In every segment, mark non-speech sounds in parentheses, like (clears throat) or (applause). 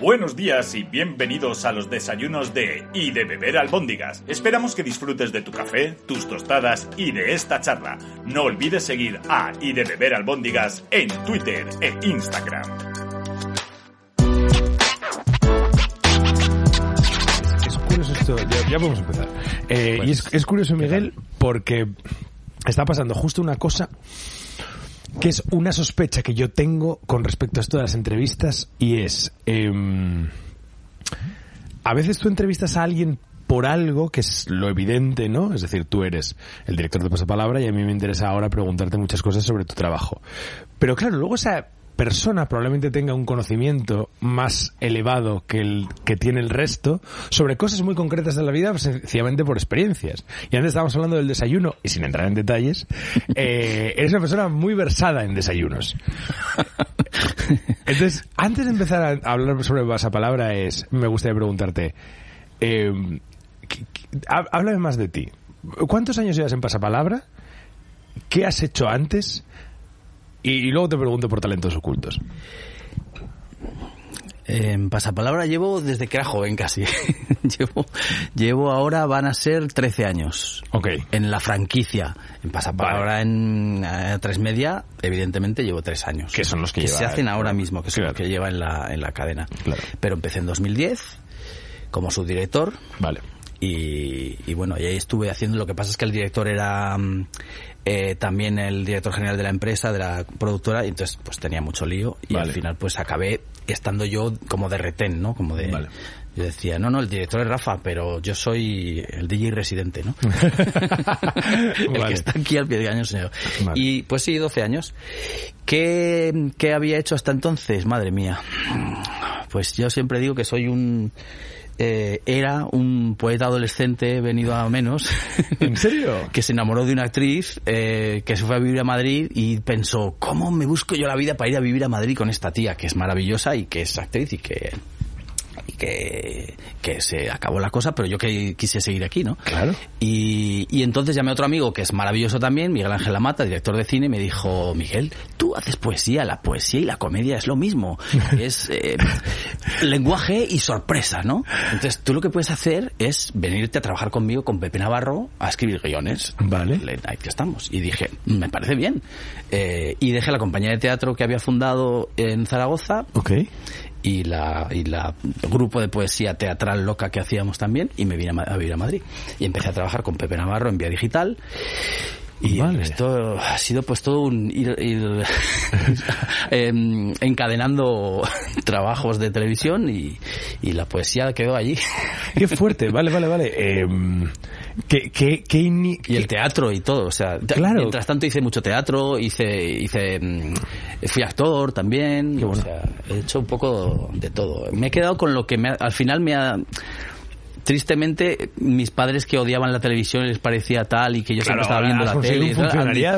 Buenos días y bienvenidos a los desayunos de Y de beber albóndigas. Esperamos que disfrutes de tu café, tus tostadas y de esta charla. No olvides seguir a Y de beber albóndigas en Twitter e Instagram. Es curioso esto, ya, ya podemos empezar. Eh, y es, es curioso, Miguel, porque está pasando justo una cosa que es una sospecha que yo tengo con respecto a esto de las entrevistas y es em, a veces tú entrevistas a alguien por algo que es lo evidente, ¿no? Es decir, tú eres el director de Pasapalabra y a mí me interesa ahora preguntarte muchas cosas sobre tu trabajo. Pero claro, luego esa persona probablemente tenga un conocimiento más elevado que el que tiene el resto sobre cosas muy concretas de la vida, pues, sencillamente por experiencias. Y antes estábamos hablando del desayuno, y sin entrar en detalles, eh, (laughs) eres una persona muy versada en desayunos. Entonces, antes de empezar a hablar sobre pasapalabra, es, me gustaría preguntarte, eh, ¿qué- qué- há- háblame más de ti. ¿Cuántos años llevas en pasapalabra? ¿Qué has hecho antes? Y, y luego te pregunto por talentos ocultos. En pasapalabra llevo desde que era joven casi. (laughs) llevo, llevo ahora van a ser 13 años. Ok. En la franquicia. En pasapalabra en eh, tres media, evidentemente llevo tres años. Que son los que lleva se hacen ahora mismo, que son Claro. los que lleva en la, en la cadena. Claro. Pero empecé en 2010 como subdirector. Vale. Y, y bueno, y ahí estuve haciendo. Lo que pasa es que el director era mm, eh, también el director general de la empresa, de la productora, y entonces pues tenía mucho lío. Y Vale. al final pues acabé estando yo como de retén, ¿no? Como de. Vale. Yo decía, no, no, el director es Rafa, pero yo soy el DJ residente, ¿no? (laughs) (laughs) el Vale. que está aquí al pie de cañón, señor. Y pues sí, 12 años. ¿Qué, ¿Qué había hecho hasta entonces? Madre mía. Pues yo siempre digo que soy un... eh, era un poeta adolescente venido a menos. (laughs) ¿En serio? (laughs) que se enamoró de una actriz, eh, que se fue a vivir a Madrid y pensó, ¿cómo me busco yo la vida para ir a vivir a Madrid con esta tía que es maravillosa y que es actriz y que que, que se acabó la cosa, pero yo que quise seguir aquí, ¿no? Claro. Y, y entonces llamé a otro amigo que es maravilloso también, Miguel Ángel Lamata, director de cine, y me dijo, Miguel, tú haces poesía, la poesía y la comedia es lo mismo. (laughs) es eh, lenguaje y sorpresa, ¿no? Entonces tú lo que puedes hacer es venirte a trabajar conmigo con Pepe Navarro a escribir guiones. Vale. Le- Ahí que estamos. Y dije, me parece bien. Eh, y dejé la compañía de teatro que había fundado en Zaragoza Ok. Y la, y la grupo de poesía teatral loca que hacíamos también y me vine a, a vivir a Madrid. Y empecé a trabajar con Pepe Navarro en Vía Digital y Vale. esto ha sido pues todo un ir, ir, (laughs) em, encadenando (laughs) trabajos de televisión y, y la poesía quedó allí Qué fuerte. Vale, vale, vale. Eh, ¿qué, qué, qué ini- y el teatro y todo o sea Claro. mientras tanto hice mucho teatro hice hice mm, fui actor también bueno. o sea he hecho un poco de todo me he quedado con lo que me al final me ha Tristemente, mis padres que odiaban la televisión les parecía tal y que yo Claro, siempre estaba viendo la tele.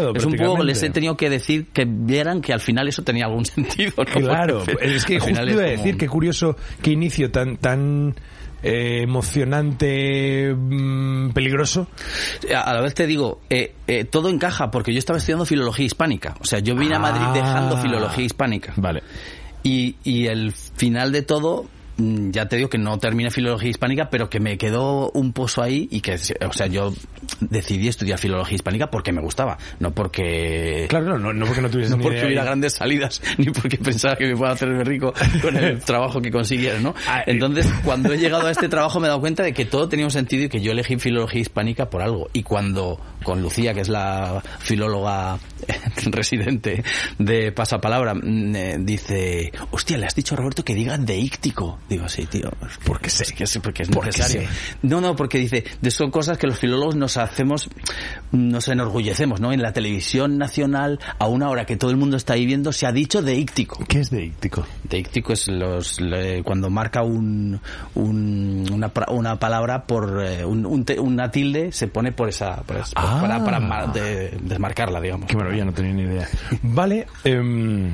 un es un poco, les he tenido que decir que vieran que al final eso tenía algún (laughs) sentido. ¿no? Claro, Porque es que justo iba a decir, qué curioso, qué inicio tan, tan eh, emocionante, mm, peligroso. a la vez te digo, eh, eh, todo encaja porque yo estaba estudiando filología hispánica. O sea, yo vine a Madrid Ah. dejando filología hispánica. Vale. Y, y el final de todo, ya te digo que no terminé filología hispánica, pero que me quedó un pozo ahí y que, o sea, yo decidí estudiar filología hispánica porque me gustaba, no porque... Claro, no, no porque no tuvieses (laughs) No ni porque idea. hubiera grandes salidas, (laughs) ni porque pensaba que me pueda hacerme rico con el (laughs) trabajo que consiguiera, ¿no? Ah. Entonces, cuando he llegado a este trabajo me he dado cuenta de que todo tenía un sentido y que yo elegí filología hispánica por algo. Y cuando con Lucía, que es la filóloga (laughs) residente de Pasapalabra, mm, eh, dice, hostia, le has dicho a Roberto que diga deíctico. Digo, sí, tío. Porque sé que sí, porque es Porque necesario. sé. No, no, porque dice, de son cosas que los filólogos nos hacemos, nos enorgullecemos, ¿no? En la televisión nacional, a una hora que todo el mundo está ahí viendo, se ha dicho deíctico. ¿Qué es deíctico? Deíctico es los, le- cuando marca un, un- una, una palabra por eh, un- un una tilde, se pone por esa, por esa- Ah. para, para mar- de- desmarcarla, digamos. Qué no tenía ni idea. (laughs) Vale, em,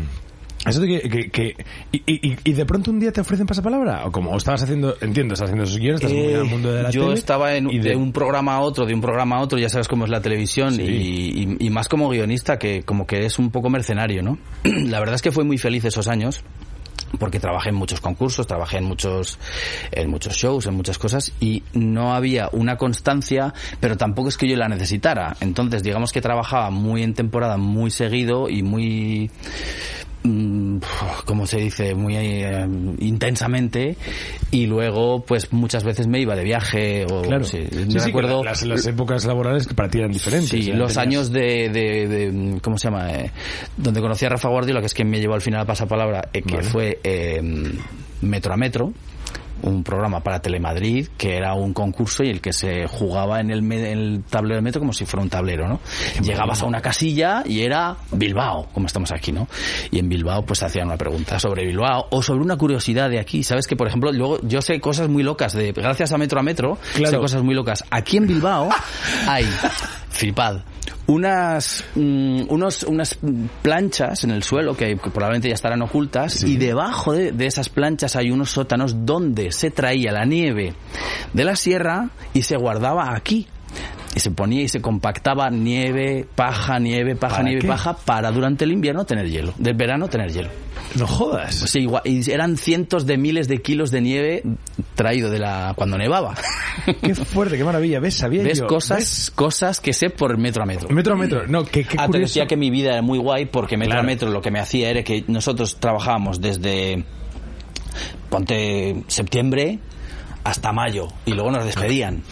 eso de que, que- que- y, y- y de pronto un día te ofrecen pasapalabra o como o estabas haciendo, entiendo, estás haciendo esos guiones, estás muy en el mundo de la Eh, yo tele, estaba en, y de... un programa a otro, de un programa a otro, ya sabes cómo es la televisión Sí. y, y- y más como guionista que como que es un poco mercenario, ¿no? (clears throat) la verdad es que fue muy feliz esos años porque trabajé en muchos concursos, trabajé en muchos, en muchos shows, en muchas cosas, y no había una constancia, pero tampoco es que yo la necesitara. Entonces, digamos que trabajaba muy en temporada, muy seguido y muy, como se dice, muy eh, intensamente y luego pues muchas veces me iba de viaje o Claro. sí, Sí, me sí, que las, las épocas laborales que para ti eran diferentes. Sí, los tenías- años de, de, de- ¿cómo se llama? Eh, donde conocí a Rafa Guardiola, que es quien me llevó al final a Pasapalabra, eh, que Vale. fue eh, Metro a Metro, un programa para Telemadrid, que era un concurso y el que se jugaba en el, me- en el tablero de metro como si fuera un tablero, ¿no? Llegabas a una casilla y era Bilbao, como estamos aquí, ¿no? Y en Bilbao pues hacían una pregunta sobre Bilbao o sobre una curiosidad de aquí. Sabes que, por ejemplo, luego yo sé cosas muy locas de, gracias a Metro a Metro, Claro. sé cosas muy locas. Aquí en Bilbao (laughs) hay, flipad, unas, mm, unos, unas planchas en el suelo que, que probablemente ya estarán ocultas y debajo de, de esas planchas hay unos sótanos donde se traía la nieve de la sierra y se guardaba aquí. Y se ponía y se compactaba nieve, paja, nieve, paja, ¿Para nieve, qué? paja para durante el invierno tener hielo, del verano tener hielo. No jodas. Pues igual, y eran cientos de miles de kilos de nieve traído de la cuando nevaba. (laughs) Qué fuerte, qué maravilla. ¿Ves? Sabía ¿Ves yo. cosas, ¿Ves? cosas que sé por metro a metro? Metro a metro. No, qué Ah, te decía que mi vida era muy guay porque metro Claro. a metro lo que me hacía era que nosotros trabajábamos desde ponte septiembre hasta mayo y luego nos despedían.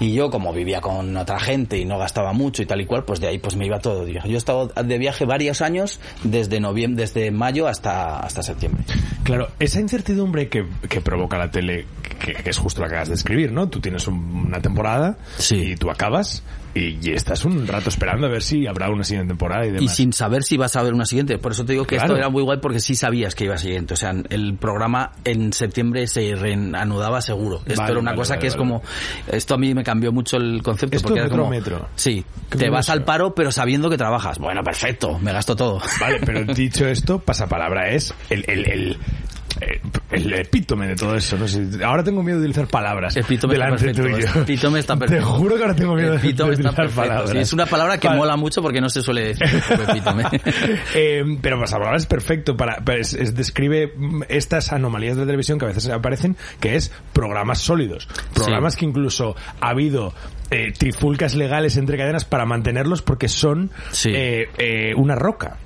Y yo, como vivía con otra gente y no gastaba mucho y tal y cual, pues de ahí pues me iba todo de viaje. Yo he estado de viaje varios años, desde noviembre, desde mayo hasta, hasta septiembre. Claro, esa incertidumbre que, que provoca la tele, que, que es justo la que acabas de escribir, ¿no? Tú tienes un- una temporada Sí. y tú acabas y, y estás un rato esperando a ver si habrá una siguiente temporada y demás. Y sin saber si vas a ver una siguiente. Por eso te digo que Claro. esto era muy guay porque sí sabías que iba a siguiente. O sea, el programa en septiembre se reanudaba seguro. Esto Vale, era una vale, cosa vale, que es como... Esto a mí me cambió mucho el concepto. Esto porque era metro a como, metro. Sí. Te vas al paro pero sabiendo que trabajas. Bueno, perfecto. Me gasto todo. Vale, pero dicho esto, pasapalabra es el, el, el, el epítome de todo eso. No sé, ahora tengo miedo de utilizar palabras Epítome está perfecto. tuyo. Epítome está perfecto. Te juro que ahora tengo miedo de, Epítome de está utilizar palabras. Sí, es una palabra que Vale. mola mucho porque no se suele decir. Epítome. (laughs) Eh, pero pasapalabra es perfecto para, para- es- es- describe estas anomalías de televisión que a veces aparecen, que es programas sólidos, programas que incluso ha habido eh, trifulcas legales entre cadenas para mantenerlos porque son Sí. eh, eh, una roca.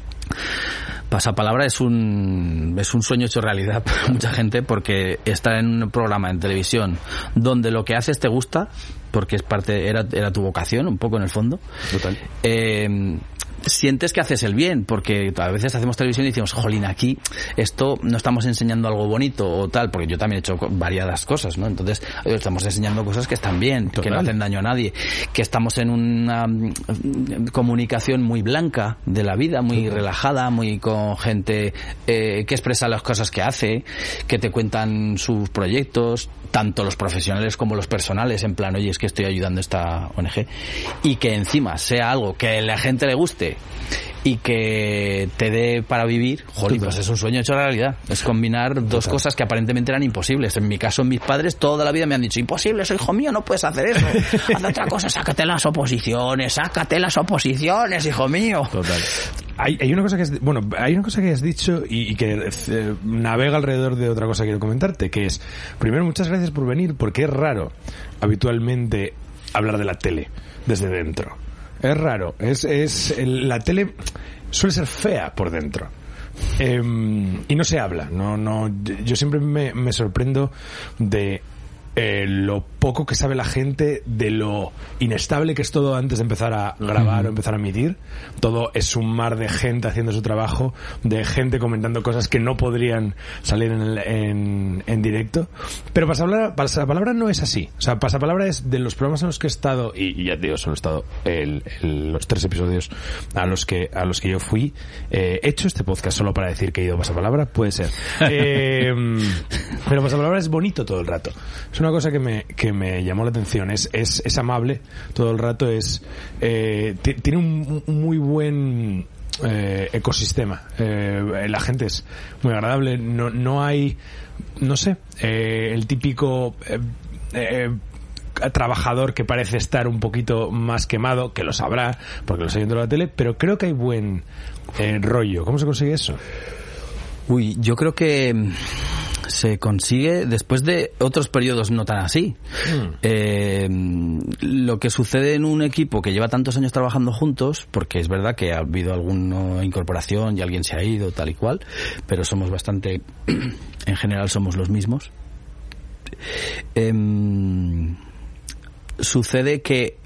Pasapalabra es un, es un sueño hecho realidad para mucha gente porque estar en un programa en televisión donde lo que haces te gusta, porque es parte, era, era tu vocación un poco en el fondo. Total. Eh, sientes que haces el bien, porque a veces hacemos televisión y decimos, jolín, aquí esto no estamos enseñando algo bonito o tal, porque yo también he hecho variadas cosas, ¿no? Entonces, estamos enseñando cosas que están bien, que no hacen daño a nadie, que estamos en una mm, comunicación muy blanca de la vida, muy relajada, muy con gente eh, que expresa las cosas que hace, que te cuentan sus proyectos, tanto los profesionales como los personales, en plan, oye, es que estoy ayudando a esta ONG, y que encima sea algo que a la gente le guste y que te dé para vivir, jolín, pues es un sueño hecho realidad. Es combinar dos cosas que aparentemente eran imposibles. En mi caso, mis padres toda la vida me han dicho, imposible, soy hijo mío, no puedes hacer eso. (laughs) Haz otra cosa, sácate las oposiciones, sácate las oposiciones, hijo mío. Total. Hay, hay una cosa que has, bueno, hay una cosa que has dicho y, y que eh, navega alrededor de otra cosa que quiero comentarte, que es, primero, muchas gracias por venir, porque es raro habitualmente hablar de la tele desde dentro. Es raro. Es, es la tele suele ser fea por dentro. Em, y no se habla. No, no, yo siempre me, me sorprendo de eh, lo poco que sabe la gente de lo inestable que es todo antes de empezar a grabar o empezar a emitir. Todo es un mar de gente haciendo su trabajo, de gente comentando cosas que no podrían salir en, el- en, en directo. Pero Pasapalabra, Pasapalabra no es así. O sea, Pasapalabra es de los programas en los que he estado, y, y ya te digo, solo he estado el- el- los tres episodios a los que, a los que yo fui. Eh, he hecho este podcast solo para decir que he ido Pasapalabra, puede ser. (laughs) Eh, pero Pasapalabra es bonito todo el rato. Es una cosa que me, que me llamó la atención. Es, es, es amable todo el rato. Es, eh, ti- tiene un, un muy buen eh, ecosistema. Eh, la gente es muy agradable. No, no hay, no sé, el típico trabajador que parece estar un poquito más quemado, que lo sabrá, porque lo está viendo en la tele, pero creo que hay buen rollo. ¿Cómo se consigue eso? Uy, yo creo que se consigue después de otros periodos no tan así. Hmm. Eh, lo que sucede en un equipo que lleva tantos años trabajando juntos, porque es verdad que ha habido alguna incorporación y alguien se ha ido, tal y cual, pero somos bastante, (clears throat) en general somos los mismos. Em, sucede que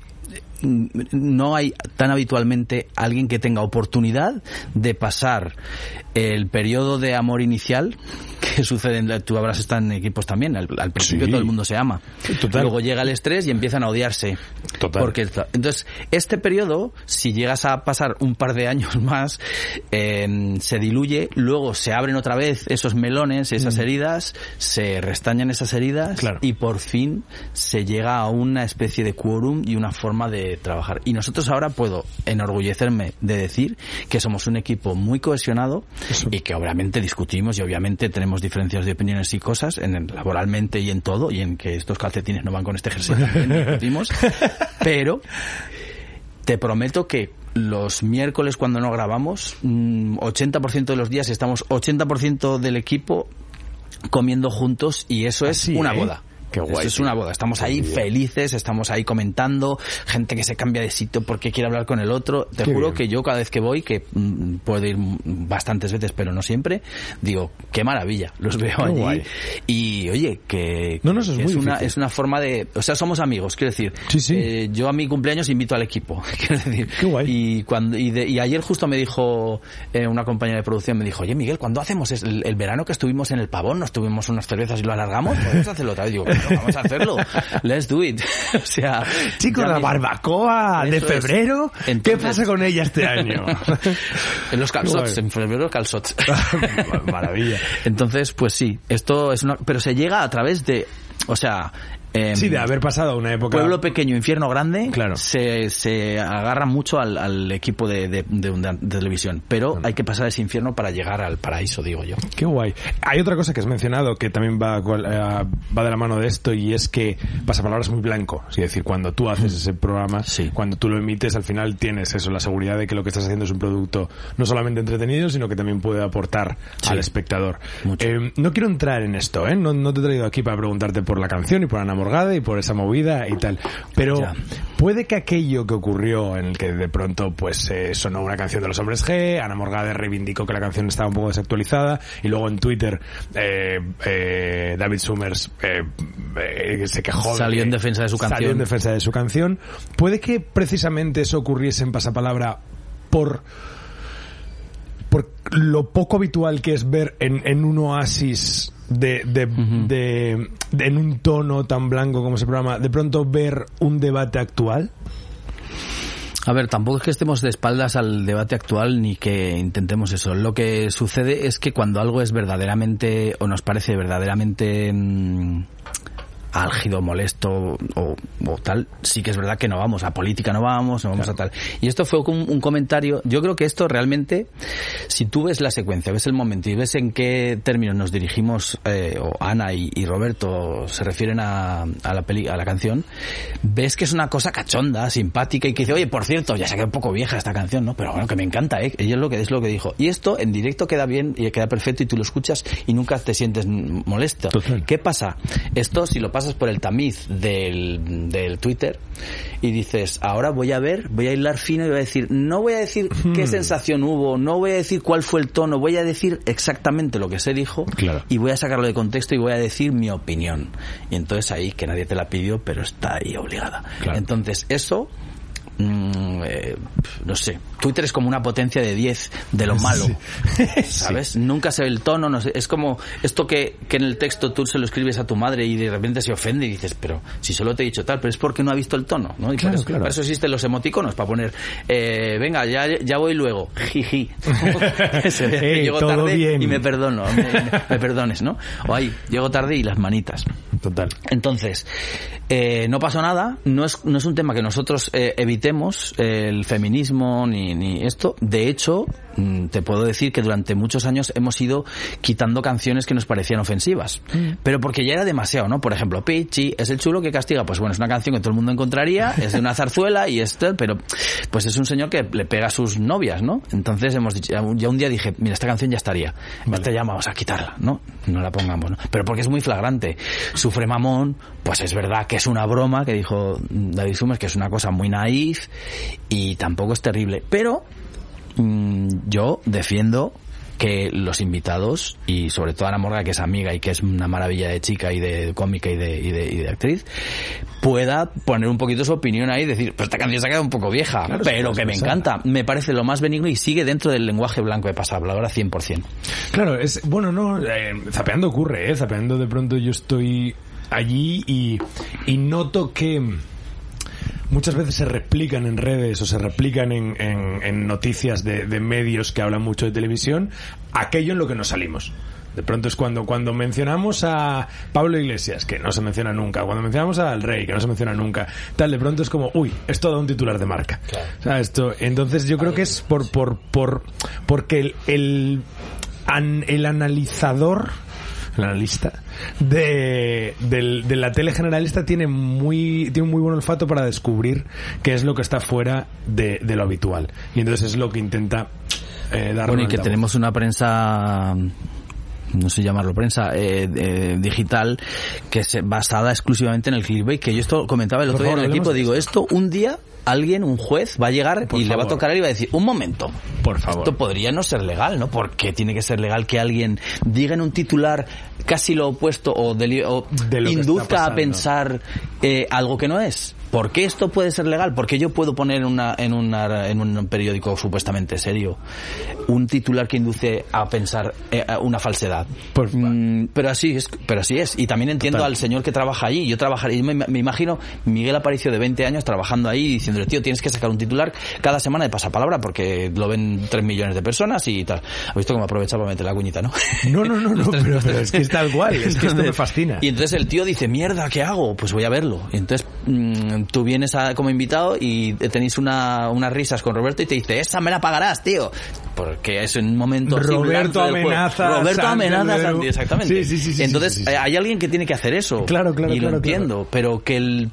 no hay tan habitualmente alguien que tenga oportunidad de pasar el periodo de amor inicial (laughs) que sucede en, tú habrás estado en equipos también al, principio todo el mundo se ama. Luego llega el estrés y empiezan a odiarse. Porque entonces este periodo si llegas a pasar un par de años (laughs) más em, se diluye luego se abren otra vez esos melones esas mm. heridas se restañan esas heridas y por fin se llega a una especie de quórum y una forma de trabajar. Y nosotros ahora puedo enorgullecerme de decir que somos un equipo muy cohesionado y que obviamente discutimos y obviamente tenemos diferencias de opiniones y cosas en laboralmente y en todo y en que estos calcetines no van con este jersey (laughs) discutimos. Pero te prometo que los miércoles cuando no grabamos 80% mm, de los días estamos 80% del equipo comiendo juntos y eso es una ¿eh? boda es una boda. Estamos ahí felices, estamos ahí comentando, gente que se cambia de sitio porque quiere hablar con el otro. Te juro que yo cada vez que voy, que mm, puedo ir bastantes veces, pero no siempre, digo, qué maravilla. Los veo allí. Y oye, que, no, es, una, es una forma de... O sea, somos amigos, quiero decir. Eh, yo a mi cumpleaños invito al equipo, (laughs) quiero decir. Y, cuando, y, ayer justo me dijo eh, una compañera de producción, me dijo, oye Miguel, cuando hacemos el, el, verano que estuvimos en el pavón, nos tuvimos unas cervezas y lo alargamos? Podemos hacerlo otra vez. Digo, vamos a hacerlo. Let's do it. (laughs) o sea, chicos, la barbacoa de febrero, ¿qué pasa con ella este año? (laughs) en los calzots, en febrero calzots. (laughs) Maravilla. Entonces, pues sí, esto es una, pero se llega a través de, o sea, Em, sí, de haber pasado una época. Pueblo pequeño, infierno grande. Claro. Se, se agarra mucho al, equipo de, televisión. Pero hay que pasar ese infierno para llegar al paraíso, digo yo. Qué guay. Hay otra cosa que has mencionado que también va, eh, va de la mano de esto y es que pasapalabras muy blanco. Es decir, cuando tú haces ese programa, cuando tú lo emites, al final tienes eso, la seguridad de que lo que estás haciendo es un producto no solamente entretenido, sino que también puede aportar al espectador. Eh, no quiero entrar en esto, ¿eh? No, no te he traído aquí para preguntarte por la canción y por Ana y por esa movida y tal. Pero puede que aquello que ocurrió en el que de pronto pues eh, sonó una canción de los hombres G, Ana Morgade reivindicó que la canción estaba un poco desactualizada y luego en Twitter eh, eh, David Summers se quejó. Salió en defensa de su canción. Salió en defensa de su canción. Puede que precisamente eso ocurriese en pasapalabra por por lo poco habitual que es ver en, en un oasis de, de, de, en un tono tan blanco como ese programa, de pronto ver un debate actual? A ver, tampoco es que estemos de espaldas al debate actual ni que intentemos eso. Lo que sucede es que cuando algo es verdaderamente o nos parece verdaderamente mm, álgido, molesto o, tal, sí que es verdad que no vamos a política, no vamos, no vamos a tal. Y esto fue un, un, comentario, yo creo que esto realmente, si tú ves la secuencia, ves el momento y ves en qué términos nos dirigimos, eh, o Ana y, Roberto se refieren a, a la peli, a la canción, ves que es una cosa cachonda, simpática y que dice, oye, por cierto, ya se queda un poco vieja esta canción, ¿no? Pero bueno, que me encanta, ¿eh? Ella es lo que, es lo que dijo. Y esto en directo queda bien y queda perfecto y tú lo escuchas y nunca te sientes molesto. ¿Qué pasa? Esto, si lo pasas por el tamiz del, del Twitter y dices, ahora voy a ver, voy a hilar fino y voy a decir, no voy a decir qué hmm. sensación hubo, no voy a decir cuál fue el tono, voy a decir exactamente lo que se dijo y voy a sacarlo de contexto y voy a decir mi opinión. Y entonces ahí, que nadie te la pidió, pero está ahí obligada. Entonces, eso Mm, eh, no sé, Twitter es como una potencia de 10 de lo malo, (laughs) ¿sabes? Nunca se ve el tono, no sé, es como esto que, que en el texto tú se lo escribes a tu madre y de repente se ofende y dices, pero si solo te he dicho tal, pero es porque no ha visto el tono, ¿no? Y claro, para eso existen los emoticonos, para poner, eh, venga, ya, ya voy luego, (laughs) jiji. (laughs) llego tarde y me perdono, me, perdones, ¿no? O ahí, llego tarde y las manitas. Total. Entonces, eh, no pasó nada, no es, no es un tema que nosotros evitemos el feminismo ni, ni esto. De hecho, mm, te puedo decir que durante muchos años hemos ido quitando canciones que nos parecían ofensivas. Mm. Pero porque ya era demasiado, ¿no? Por ejemplo, Pichi es el chulo que castiga. Pues bueno, es una canción que todo el mundo encontraría, es de una (laughs) zarzuela y esto, pero pues es un señor que le pega a sus novias, ¿no? Entonces hemos dicho, ya un día dije, mira, esta canción ya estaría. Esta ya vamos a quitarla, ¿no? No la pongamos, ¿no? Pero porque es muy flagrante. Sufre mamón, pues es verdad que es una broma, que dijo David Summers, que es una cosa muy naif y tampoco es terrible. Pero mm, yo defiendo que los invitados y sobre todo Ana Morga que es amiga y que es una maravilla de chica y de cómica y de, y de, y de actriz pueda poner un poquito su opinión ahí y decir pues esta canción se ha quedado un poco vieja Claro, pero que me encanta me parece lo más benigno y sigue dentro del lenguaje blanco de pasapalabra 100% Claro, es bueno, no, eh, zapeando ocurre, ¿eh? Zapeando de pronto yo estoy allí y, y noto que muchas veces se replican en redes o se replican en, en- en noticias de, de medios que hablan mucho de televisión aquello en lo que nos salimos. De pronto es cuando, cuando mencionamos a Pablo Iglesias, que no se menciona nunca, cuando mencionamos al Rey, que no se menciona nunca, tal, de pronto es como, uy, es todo un titular de marca. O sea, esto, entonces yo creo que es por, por, por, porque el, el, an- el analizador, el analista, de, del- de la tele generalista tiene muy, tiene un muy buen olfato para descubrir qué es lo que está fuera de, de lo habitual. Y entonces es lo que intenta eh, dar Bueno, y que tenemos una prensa no sé llamarlo prensa eh, eh, digital que se basada exclusivamente en el clickbait que yo esto comentaba el Por otro día favor, en el equipo digo esto un día alguien un juez va a llegar Por y le va a tocar él y va a decir un momento Por favor. esto podría no ser legal ¿no? porque tiene que ser legal que alguien diga en un titular casi lo opuesto o, De lo induzca a pensar eh, algo que no es ¿Por qué esto puede ser legal? Porque yo puedo poner una, en, una, en un periódico supuestamente serio un titular que induce a pensar eh, una falsedad. Por- Mm, pero así es, pero así es. Y también entiendo Total. al señor que trabaja allí. Yo trabajaré, me, me imagino Miguel Aparicio de 20 años trabajando ahí diciéndole, tío, tienes que sacar un titular cada semana de pasapalabra porque lo ven 3 millones de personas y tal. ¿Has visto cómo aprovecha para meter la cuñita, no? No, no, no, (laughs) no, pero, es que es tal cual, (laughs) es que esto me fascina. Y entonces el tío dice, mierda, ¿qué hago? Pues voy a verlo. Y entonces mm, tú vienes a- como invitado y tenéis una, unas risas con Roberto y te dice, esa me la pagarás, tío. Porque es en un momento Roberto amenaza Roberto Santi amenaza. Santi, exactamente. Sí, sí, sí, Entonces hay alguien que tiene que hacer eso. Claro, claro, Y claro, lo entiendo, pero que el...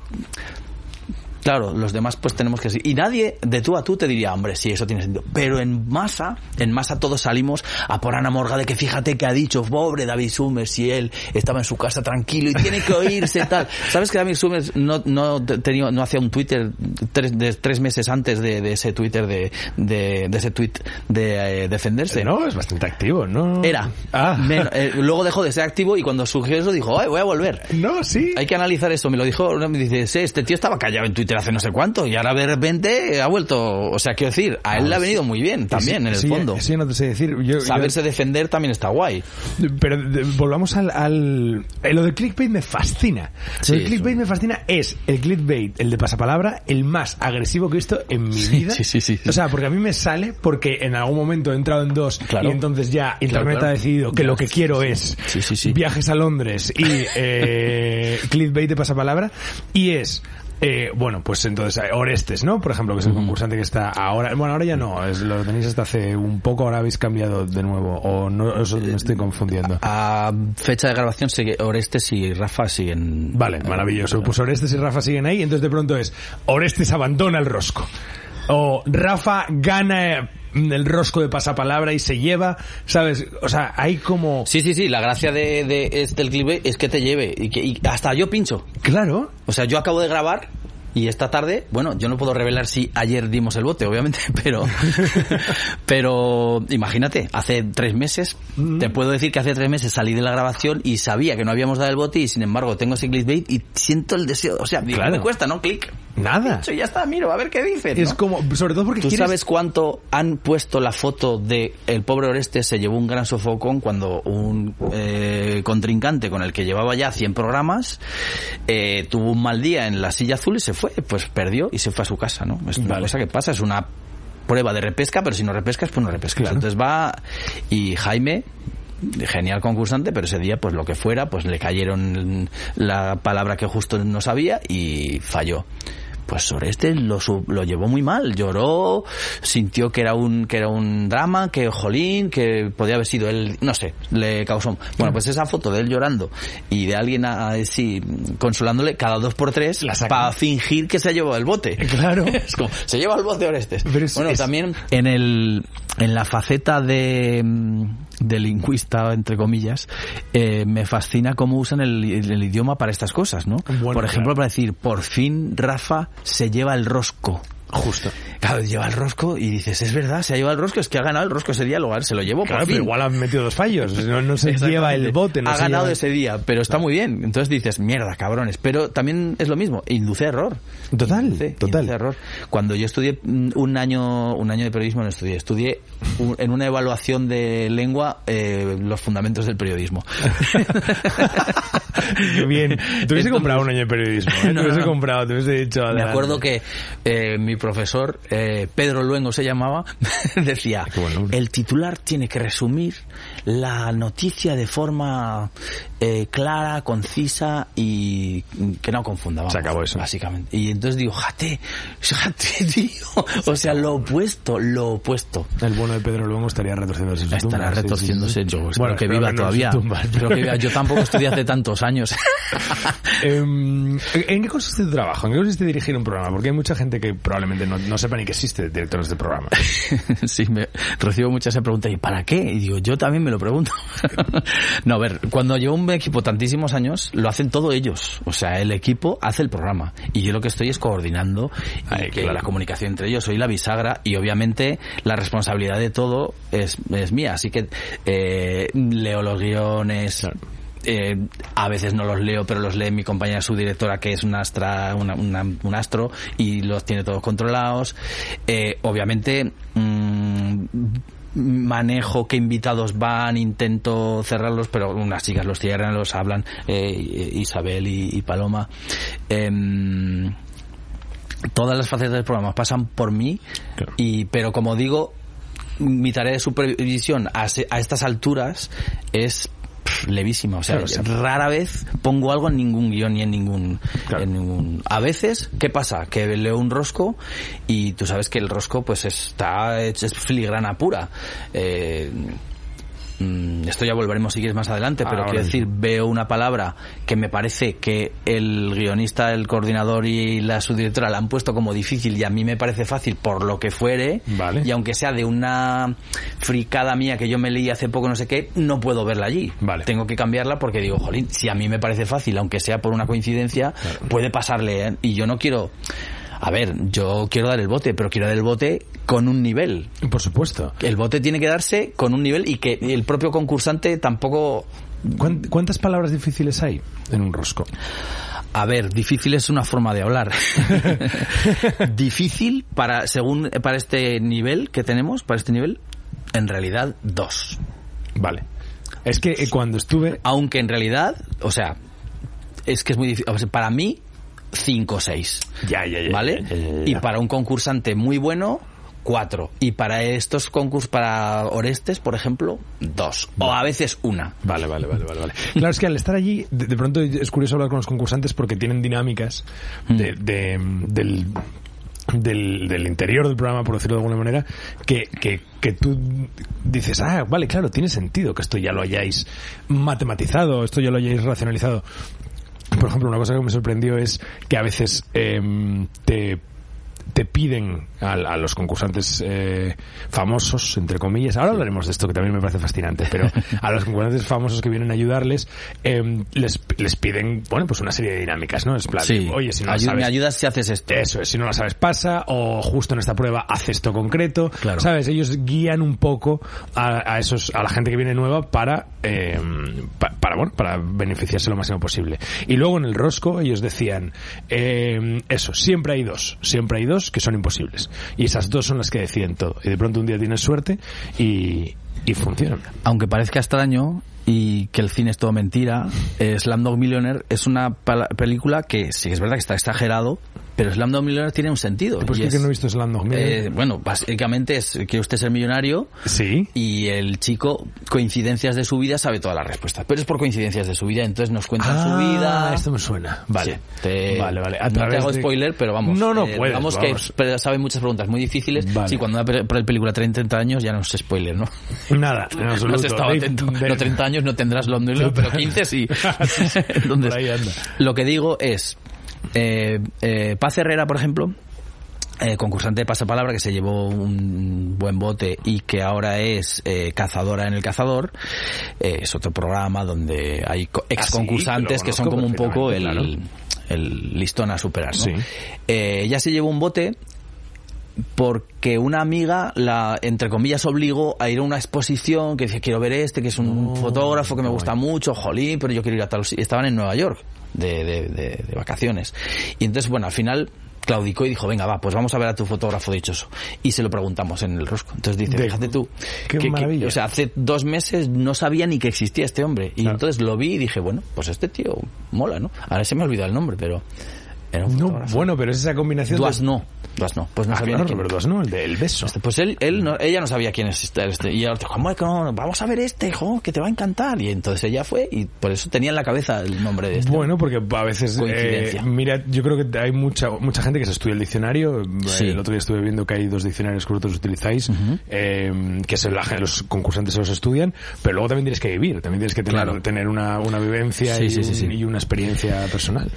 Claro, los demás pues tenemos que. Y nadie de tú a tú te diría, hombre, sí, eso tiene sentido. Pero en masa, en masa todos salimos a por Ana Morga de que fíjate que ha dicho, pobre David Summers, si él estaba en su casa tranquilo y tiene que oírse (laughs) tal. ¿Sabes que David Summers no, no te- tenía, no hacía un Twitter tres, de, tres meses antes de, de ese Twitter de, de, de ese tweet de eh, defenderse? No, es bastante activo, ¿no? Era. Ah. Eh, luego dejó de ser activo y cuando surgió eso dijo, ay, voy a volver. No, sí. Hay que analizar esto. Me lo dijo, me dice, sí, este tío estaba callado en Twitter hace no sé cuánto y ahora de repente ha vuelto. O sea, quiero decir, a él le ha venido muy bien también, Sí, en el sí, fondo. Sí, no te sé decir. Yo, yo- Saberse defender también está guay. Pero de- volvamos al, al... eh, Lo del clickbait me fascina. Sí, lo del clickbait me fascina es el clickbait, el de pasapalabra, el más agresivo que he visto en mi vida. sí, sí, sí. O sea, porque a mí me sale porque en algún momento he entrado en dos Claro. y entonces ya Internet claro. ha decidido que lo que quiero es viajes a Londres y eh, (laughs) clickbait de pasapalabra y es... eh, bueno, pues entonces eh, Orestes, ¿no? Por ejemplo, que es el concursante que está ahora. Bueno, ahora ya no, es, lo tenéis hasta hace un poco, ahora habéis cambiado de nuevo, o no, eso me estoy confundiendo. A fecha de grabación sigue Orestes y Rafa siguen. Vale, maravilloso. Pues Orestes y Rafa siguen ahí, entonces de pronto es Orestes abandona el rosco. O Rafa gana el rosco de pasapalabra y se lleva, ¿sabes? O sea, hay como... Sí, sí, sí. La gracia de, de este el clip es que te lleve y que y hasta yo pincho. Claro. O sea, yo acabo de grabar y esta tarde, bueno, yo no puedo revelar si ayer dimos el bote, obviamente, (laughs) pero, (laughs) pero imagínate, hace tres meses, Mm. te puedo decir que hace tres meses salí de la grabación y sabía que no habíamos dado el bote y sin embargo tengo ese clickbait y siento el deseo, o sea, Claro. me cuesta, ¿no? Clic. Nada. Y ya está, miro, a ver qué dicen. Es ¿no? como, sobre todo porque ¿Tú quieres... sabes cuánto han puesto la foto de el pobre Orestes se llevó un gran sofocón cuando un eh, contrincante con el que llevaba ya 100 programas eh, tuvo un mal día en la silla azul y se fue, pues perdió y se fue a su casa, ¿no? Es una cosa que pasa, es una prueba de repesca, pero si no repescas, pues no repescas. Claro. Entonces va y Jaime genial concursante, pero ese día, pues lo que fuera, pues le cayeron la palabra que justo no sabía y falló. Pues Orestes lo, lo llevó muy mal, lloró, sintió que era un que era un drama, que jolín, que podía haber sido él, no sé, le causó. Bueno, pues esa foto de él llorando y de alguien así consolándole cada dos por tres para fingir que se ha llevado el bote. (laughs) Claro. (laughs) es como, se lleva el bote Orestes. bueno, también en el en la faceta de, de lingüista, entre comillas, eh, me fascina cómo usan el, idioma para estas cosas, ¿no? por ejemplo, para decir, por fin Rafa se lleva el rosco. Justo. Claro, lleva el rosco y dices, es verdad, se ha llevado el rosco, es que ha ganado el rosco ese día, lugar se lo llevó. Claro, pero igual ha metido dos fallos, (laughs) no, se lleva el bote. No ha ganado ese día, pero está muy bien. Entonces dices, mierda, cabrones. Pero también es lo mismo, induce error. Total, total. error. Cuando yo estudié un año, un año de periodismo no estudié, estudié en una evaluación de lengua eh, los fundamentos del periodismo. (laughs) Qué bien. Te hubiese comprado un año de periodismo. ¿eh? (laughs) te hubiese comprado, te hubiese dicho. Me acuerdo que eh, mi profesor, eh, Pedro Luengo se llamaba, (laughs) decía, el titular tiene que resumir la noticia de forma eh, clara, concisa y que no confunda. se acabó eso. Básicamente. Y entonces digo, jate, (laughs) jate, tío. O sea, lo opuesto, lo opuesto. El bueno de Pedro Luengo estaría retorciéndose en Estaría retorciéndose. Yo bueno, que viva todavía. Yo tampoco estudié hace tantos años. (laughs) Em, ¿En qué consiste tu trabajo? ¿En qué consiste dirigir un programa? Porque hay mucha gente que probablemente no, no sepa ni que existe directores de programa. (laughs) sí, me recibo muchas preguntas. ¿Y para qué? Y digo, yo también me lo pregunto. (laughs) no, a ver, cuando llevo un equipo tantísimos años, lo hacen todos ellos. O sea, el equipo hace el programa. Y yo lo que estoy es coordinando que la comunicación entre ellos. Soy la bisagra y obviamente la responsabilidad de todo es, es mía. Así que eh, leo los guiones. Eh, a veces no los leo, pero los lee mi compañera su directora que es un astra, un astro, y los tiene todos controlados. Eh, obviamente, mm, manejo qué invitados van, intento cerrarlos, pero unas chicas los cierran, los hablan, eh, Isabel y, Paloma. Em, todas las facetas del programa pasan por mí, y, pero como digo, mi tarea de supervisión a, a estas alturas es levísima. O sea, rara vez pongo algo en ningún guion ni en ningún, en ningún... A veces, ¿qué pasa? Que leo un rosco y tú sabes que el rosco pues está es filigrana pura. Eh, esto ya volveremos si quieres más adelante, pero quiero decir, veo una palabra que me parece que el guionista, el coordinador y la subdirectora la han puesto como difícil y a mí me parece fácil por lo que fuere, y aunque sea de una fricada mía que yo me leí hace poco no sé qué, no puedo verla allí. Tengo que cambiarla porque digo, jolín, si a mí me parece fácil, aunque sea por una coincidencia, puede pasarle, ¿eh? y yo no quiero a ver, yo quiero dar el bote, pero quiero dar el bote con un nivel. Por supuesto. El bote tiene que darse con un nivel y que el propio concursante tampoco... ¿Cuántas palabras difíciles hay en un rosco? A ver, difícil es una forma de hablar. (laughs) difícil para según para este nivel que tenemos, para este nivel, en realidad dos. Vale. Es que eh, cuando estuve, aunque en realidad, o sea, es que es muy difícil. para mí 5 o 6. Ya, ya, ya. ¿Vale? y para un concursante muy bueno, 4. Y para estos concursos, para Orestes, por ejemplo, 2. O a veces una. Vale, vale, vale, vale. vale. Claro, es que al estar allí, de, pronto es curioso hablar con los concursantes porque tienen dinámicas mm. de, del del, del, interior del programa, por decirlo de alguna manera, que, que, que, tú dices, ah, vale, claro, tiene sentido que esto ya lo hayáis matematizado, esto ya lo hayáis racionalizado. Por ejemplo, una cosa que me sorprendió es que a veces em, te te piden a, los concursantes eh, famosos, entre comillas, ahora hablaremos de esto que también me parece fascinante, pero a los concursantes famosos que vienen a ayudarles, em, les, les piden, bueno, pues una serie de dinámicas, ¿no? Es plan, oye, si no sabes, me ayudas si haces esto. Eso es, si no lo sabes pasa, o justo en esta prueba haz esto concreto, claro. ¿sabes? Ellos guían un poco a, a, esos, a la gente que viene nueva para, em, para, bueno, para beneficiarse lo máximo posible. Y luego en el rosco ellos decían, eh, eso, siempre hay dos, siempre hay dos que son imposibles. Y esas dos son las que deciden todo. Y de pronto un día tienes suerte y, y funcionan. Aunque parezca extraño y que el cine es todo mentira, eh, Slamdog Millionaire es una película que sí es verdad que está exagerado, pero Slamdog Millionaire tiene un sentido. Pues y que es- no he visto Slamdog Millionaire. eh, bueno, básicamente es que usted ser millonario sí. y el chico, coincidencias de su vida, sabe todas las respuestas. Pero es por coincidencias de su vida, entonces nos cuentan Ah, su vida. esto me suena. Vale. Sí, te- Vale, vale. A no te hago de- spoiler, pero vamos. No, no eh, puedes, vamos. que sabe muchas preguntas muy difíciles. Vale. Sí, cuando una el película 30, 30 años ya no es spoiler, ¿no? Nada, en No has estado atento. de- No 30 años no tendrás London, pero 15 sí. (laughs) (laughs) Entonces, ahí anda. lo que digo es, eh, eh, Paz Herrera, por ejemplo, eh, concursante de pasapalabra que se llevó un buen bote y que ahora es eh, cazadora en el cazador eh, es otro programa donde hay ex concursantes lo que son como un poco el, listón a superar ¿no? Sí. Eh, ella se llevó un bote porque una amiga la entre comillas obligó a ir a una exposición que decía quiero ver este que es un fotógrafo que me gusta mucho jolín pero yo quiero ir a tal sitio". estaban en Nueva York de, de, de- de vacaciones. Y entonces bueno al final claudicó y dijo venga va pues vamos a ver a tu fotógrafo dichoso y se lo preguntamos en el rosco. Entonces dice De- fíjate tú qué que- o sea hace dos meses no sabía ni que existía este hombre. Y Claro. entonces lo vi y dije bueno pues este tío mola no ahora se me ha olvidado el nombre pero era un No, fotógrafo. bueno, pero es esa combinación Duas de... no Duas no pues no Ah, sabía claro, ni quién Robert Duas, ¿no? El del beso. este, Pues él, él no- ella no sabía quién es este, este. y ella dijo, "¿Cómo que no? vamos a ver este, jo, que te va a encantar. Y entonces ella fue y por eso tenía en la cabeza el nombre de este. Bueno, porque a veces, Coincidencia. eh, mira, yo creo que hay mucha mucha gente que se estudia el diccionario. Sí. El otro día estuve viendo que hay dos diccionarios que vosotros utilizáis, eh, que se la- los concursantes se los estudian, pero luego también tienes que vivir, también tienes que tener, Claro. tener una, una vivencia Sí, y, sí, y una experiencia personal.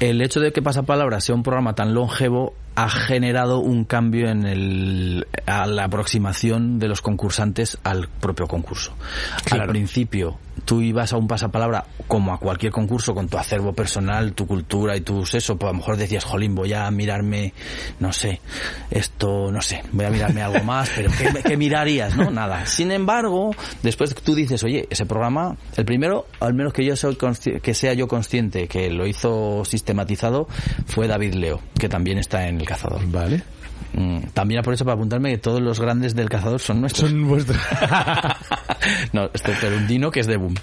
El hecho de que Pasapalabra sea un programa tan longevo ha generado un cambio en el, a la aproximación de los concursantes al propio concurso. Claro. Al principio, tú ibas a un pasapalabra como a cualquier concurso con tu acervo personal, tu cultura y tu seso, pues a lo mejor decías, jolín, voy a mirarme, no sé, esto, no sé, voy a mirarme algo más, pero ¿qué, qué mirarías? No, nada. Sin embargo, después tú dices, oye, ese programa, el primero, al menos que yo soy que sea yo consciente que lo hizo sistematizado, fue David Leo, que también está en El Cazador. Vale. Mm, También aprovecho para apuntarme que todos los grandes del Cazador son nuestros. Son vuestros. (laughs) no, excepto el Undino, que es de Boom.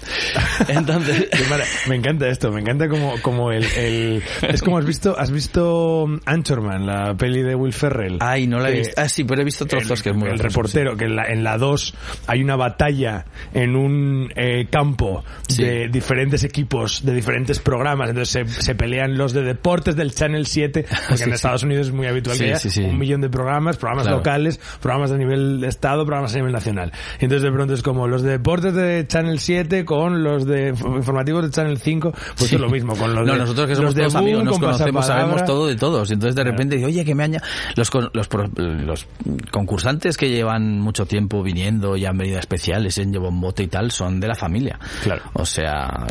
Entonces... (laughs) Me encanta esto, me encanta como, como el, el- Es como has visto, has visto Anchorman, la peli de Will Ferrell. Ay, no la he visto. Ah, sí, pero he visto trozos el, que es muy el gracioso, reportero, que en la, en la 2 hay una batalla en un eh, campo Sí. de diferentes equipos, de diferentes programas, entonces se, se pelean los de deportes del Channel 7, porque Sí, en sí. Estados Unidos es muy habitual Sí, que haya sí, sí. un millón de programas, programas Claro. locales, programas a nivel estado, programas a nivel nacional. Y entonces de pronto es como los de deportes de Channel 7 con los de inf- informativos de Channel 5, pues Sí. es lo mismo, con los no, de, nosotros que somos todos Boom, amigos, nos con conocemos, sabemos todo de todos. Y entonces de repente oye, que me aña... Los, los, los concursantes que llevan mucho tiempo viniendo y han venido a especiales, en llevo un bote y tal, son de la familia. Claro. O sea,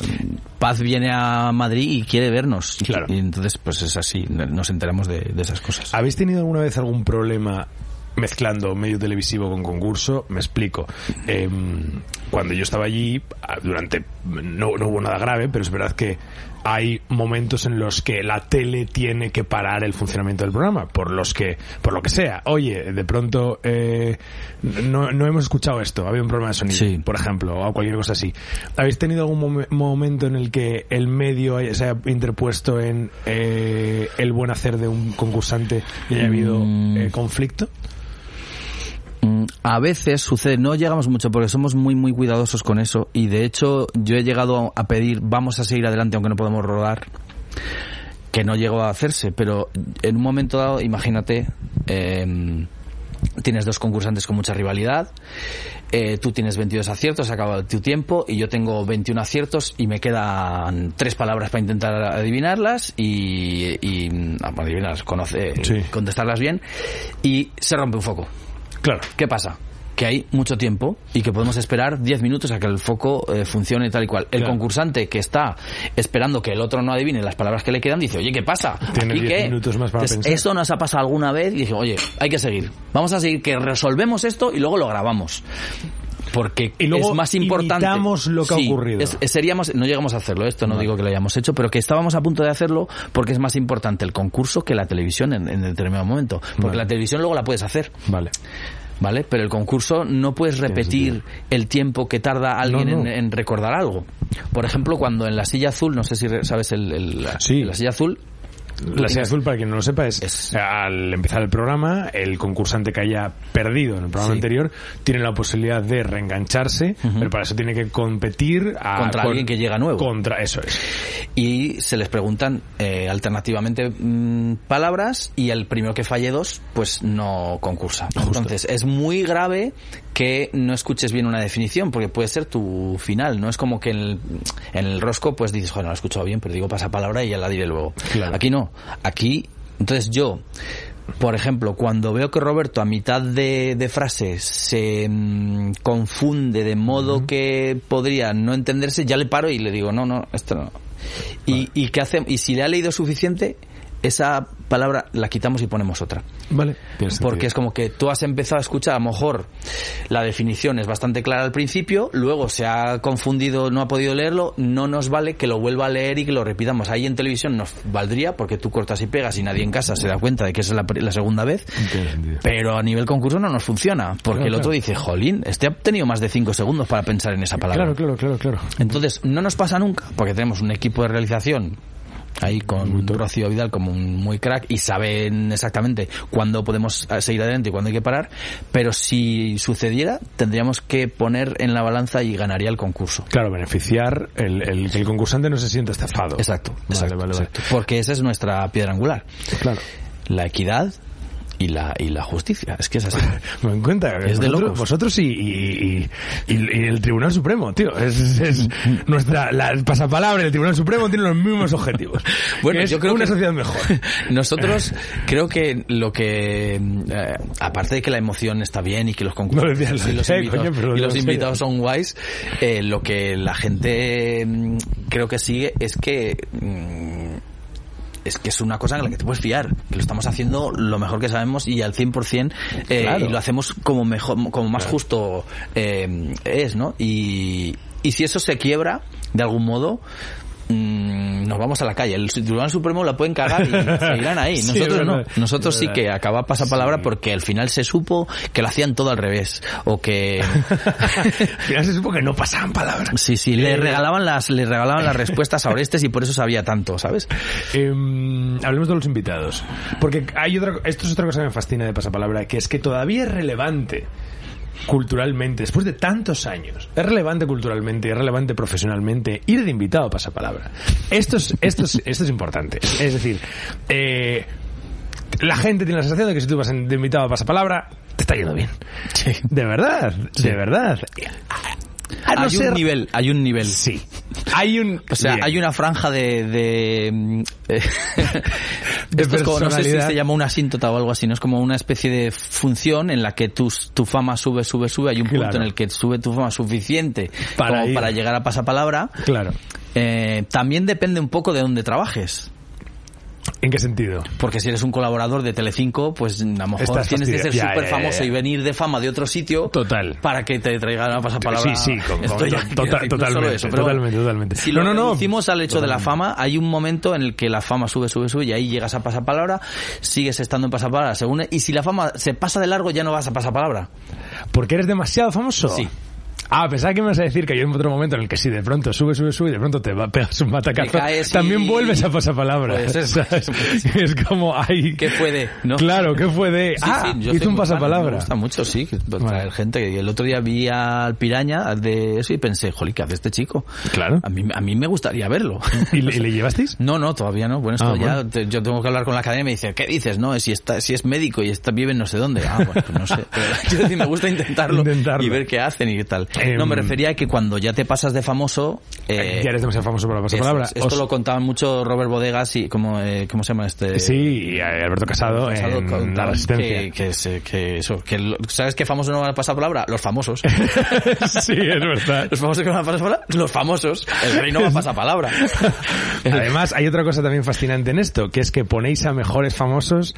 Paz viene a Madrid y quiere vernos. Y- Claro. Y, entonces, pues es así, nos enteramos de, de esas cosas. ¿Habéis tenido alguna vez algún problema mezclando medio televisivo con concurso? Me explico. Em, cuando yo estaba allí, ah, durante no, no hubo nada grave, pero es verdad que hay momentos en los que la tele tiene que parar el funcionamiento del programa, por los que, por lo que sea. Oye, de pronto eh, no, no hemos escuchado esto, había un problema de sonido, Sí. por ejemplo, o cualquier cosa así. ¿Habéis tenido algún momen- momento en el que el medio haya- se haya interpuesto en eh, el buen hacer de un concursante y haya habido Mm. eh, conflicto? Mm, A veces sucede, no llegamos mucho porque somos muy muy cuidadosos con eso y de hecho yo he llegado a pedir vamos a seguir adelante aunque no podemos rodar que no llegó a hacerse pero en un momento dado imagínate em, tienes dos concursantes con mucha rivalidad eh, tú tienes 22 aciertos, se acaba tu tiempo y yo tengo 21 aciertos y me quedan tres palabras para intentar adivinarlas y, y ah, bueno, adivinarlas, conoce, Sí. contestarlas bien y se rompe un foco. Claro. ¿Qué pasa? Que hay mucho tiempo y que podemos esperar 10 minutos a que el foco eh, funcione tal y cual. El Claro. concursante que está esperando que el otro no adivine las palabras que le quedan dice, oye, ¿qué pasa? Tiene ¿Aquí 10 qué?". minutos más para Entonces, pensar. Esto nos ha pasado alguna vez y dije, oye, hay que seguir. Vamos a seguir, que resolvemos esto y luego lo grabamos. Porque Y luego es más importante. imitamos lo que ha Sí, ocurrido. es- es- seríamos, no llegamos a hacerlo, esto no digo que lo hayamos hecho, pero que estábamos a punto de hacerlo porque es más importante el concurso que la televisión en, en determinado momento. Porque Vale. la televisión luego la puedes hacer. Vale. ¿vale? Pero el concurso no puedes repetir el tiempo que tarda alguien No, no. En, en recordar algo. Por ejemplo, cuando en la silla azul, no sé si sabes el, el- la, Sí. la silla azul, La serie azul, para quien no lo sepa, es, al empezar el programa, el concursante que haya perdido en el programa anterior tiene la posibilidad de reengancharse, pero para eso tiene que competir contra alguien que llega nuevo. Contra eso es. Y se les preguntan eh, alternativamente mm, palabras y el primero que falle dos, pues no concursa. Entonces es muy grave que no escuches bien una definición, porque puede ser tu final. No es como que en el, en el rosco, pues dices, bueno, lo he escuchado bien, pero digo pasapalabra y ya la diré luego. Aquí no. Aquí, entonces yo, por ejemplo, cuando veo que Roberto a mitad de, de frase se mm, confunde de modo que podría no entenderse, ya le paro y le digo, no, no, esto no. Y, y, ¿qué hace? y si le ha leído suficiente, esa palabra la quitamos y ponemos otra. Vale. Porque es como que tú has empezado a escuchar, a lo mejor la definición es bastante clara al principio, luego se ha confundido, no ha podido leerlo, no nos vale que lo vuelva a leer y que lo repitamos. Ahí en televisión nos valdría porque tú cortas y pegas y nadie en casa se da cuenta de que es la, segunda vez, pero a nivel concurso no nos funciona, porque el otro dice, jolín, este ha tenido más de cinco segundos para pensar en esa palabra. Claro, claro, claro, claro. Entonces, no nos pasa nunca, porque tenemos un equipo de realización ahí con Rocío Vidal como un muy crack y saben exactamente cuándo podemos seguir adelante y cuándo hay que parar, pero si sucediera tendríamos que poner en la balanza y ganaría el concurso. Claro, beneficiar el, el que el concursante no se sienta estafado. Exacto, vale, vale, exacto. Porque esa es nuestra piedra angular. Claro. La equidad, y la, y la justicia. Es que es así. (laughs) Me en cuenta. Es de locos. Vosotros y, y, y, el Tribunal Supremo, tío. Es, es nuestra, la pasapalabra el Tribunal Supremo tiene los mismos objetivos. (laughs) Bueno, yo creo una sociedad mejor. (laughs) Nosotros creo que lo que, eh, aparte de que la emoción está bien y que los concursos y los, invitados, y los invitados son guays, eh, lo que la gente mm, creo que sigue es que mm, es que es una cosa en la que te puedes fiar, que lo estamos haciendo lo mejor que sabemos y al 100% eh, y lo hacemos como mejor, como más justo eh, es, ¿no? Y, y si eso se quiebra de algún modo, Mm, nos vamos a la calle. El Tribunal Supremo la pueden cagar y (laughs) seguirán ahí. Nosotros no. Nosotros sí que acaba pasapalabra porque al final se supo que lo hacían todo al revés. O que... (laughs) al final se supo que no pasaban palabras. Sí, sí. Le regalaban las, le regalaban las respuestas a Orestes y por eso sabía tanto, ¿sabes? Em, hablemos de los invitados. Porque hay otra, esto es otra cosa que me fascina de pasapalabra, que es que todavía es relevante culturalmente, después de tantos años, es relevante culturalmente, es relevante profesionalmente ir de invitado a pasapalabra. Esto es, esto es, esto es importante. Es decir, eh, la gente tiene la sensación de que si tú vas de invitado a pasapalabra, te está yendo bien. De verdad, de verdad hay un nivel, hay un nivel. Sí. Hay un, o sea, hay una franja de, de, (laughs) mm, como, no sé si se llama una asíntota o algo así, no es como una especie de función en la que tu, tu fama sube, sube, sube, hay un punto en el que sube tu fama suficiente para, como para llegar a pasapalabra. Claro. Eh, también depende un poco de dónde trabajes. ¿En qué sentido? Porque si eres un colaborador de Telecinco, pues a lo mejor tienes que ser súper famoso y venir de fama de otro sitio Total. para que te traigan a pasapalabra. Sí, sí, (laughs) totalmente, totalmente, totalmente. Si lo no, no, hicimos al hecho de la fama, hay un momento en el que la fama sube, sube, sube y ahí llegas a pasapalabra, sigues estando en pasapalabra, según y si la fama se pasa de largo ya no vas a pasapalabra. Porque eres demasiado famoso. Sí. Ah, pensaba que me ibas a decir que hay otro momento en el que si de pronto sube, sube, sube y de pronto te va, pegas un matacazo, también vuelves a pasapalabra. Pues (laughs) es como, ay... ¿Qué puede? ¿no? Claro, ¿qué fue de? ah, hizo un pasapalabra. Me gusta mucho, sí, traer gente. Y el otro día vi al Piraña de eso y pensé, jolí, ¿qué hace este chico? Claro. A mí, a mí me gustaría verlo. ¿Y le, llevasteis? (laughs) No, no, todavía no. Bueno, esto ah, ya, yo tengo que hablar con la academia y me dice, ¿qué dices? No, si está, si es médico y está, vive en no sé dónde. Ah, bueno, pues no sé. (laughs) Pero, yo me gusta intentarlo, y ver qué hacen y qué tal. No, me em, refería a que cuando ya te pasas de famoso... Eh, ya eres demasiado famoso para pasar palabra. Esto lo contaban mucho Robert Bodegas y... ¿Cómo, eh, ¿cómo se llama este? Sí, y Alberto Casado, en La Resistencia. Que, que, eso, que ¿Sabes qué famosos no van a pasar palabra? Los famosos. (laughs) sí, es verdad. ¿Los famosos que no van a pasar palabra? Los famosos. El rey no va a pasar palabra. (laughs) Además, hay otra cosa también fascinante en esto, que es que ponéis a mejores famosos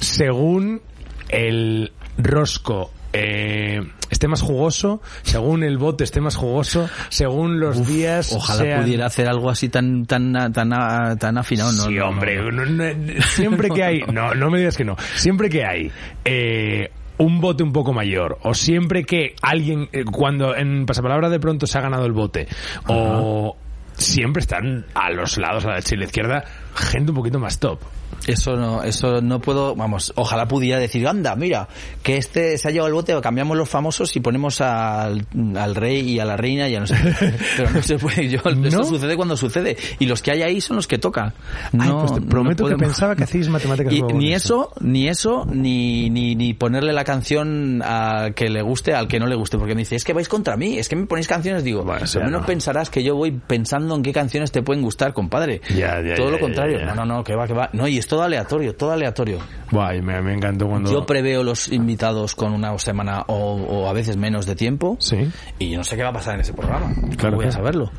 según el rosco eh, esté más jugoso, según el bote esté más jugoso, según los días. Ojalá pudiera hacer algo así tan tan tan tan afinado, ¿no? Sí, hombre, siempre que hay, (laughs) no, no me digas que no, siempre que hay eh, un bote un poco mayor, o siempre que alguien, eh, cuando en pasapalabra de pronto se ha ganado el bote, o siempre están a los lados, a la derecha y la izquierda, gente un poquito más top. Eso no, eso no puedo, vamos, ojalá pudiera decir, anda, mira, que este se ha llevado el bote, cambiamos los famosos y ponemos al, al rey y a la reina y a no sé. (laughs) Pero no se puede, yo, eso sucede cuando sucede. Y los que hay ahí son los que tocan. No, Ay, pues te prometo que pensaba que hacéis matemáticas (laughs) y, Ni eso, ni eso, ni, ni, ni ponerle la canción a que le guste al que no le guste, porque me dice, es que vais contra mí, es que me ponéis canciones, digo, bueno, al menos no. pensarás que yo voy pensando en qué canciones te pueden gustar, compadre. Ya, ya, Todo ya, lo contrario. No, no, no, que va, que va. No, y es todo aleatorio, todo aleatorio. Guay, me, me encantó cuando... Yo preveo los invitados con una semana o, o, a veces menos de tiempo. Sí. Y yo no sé qué va a pasar en ese programa. Claro. voy a saberlo.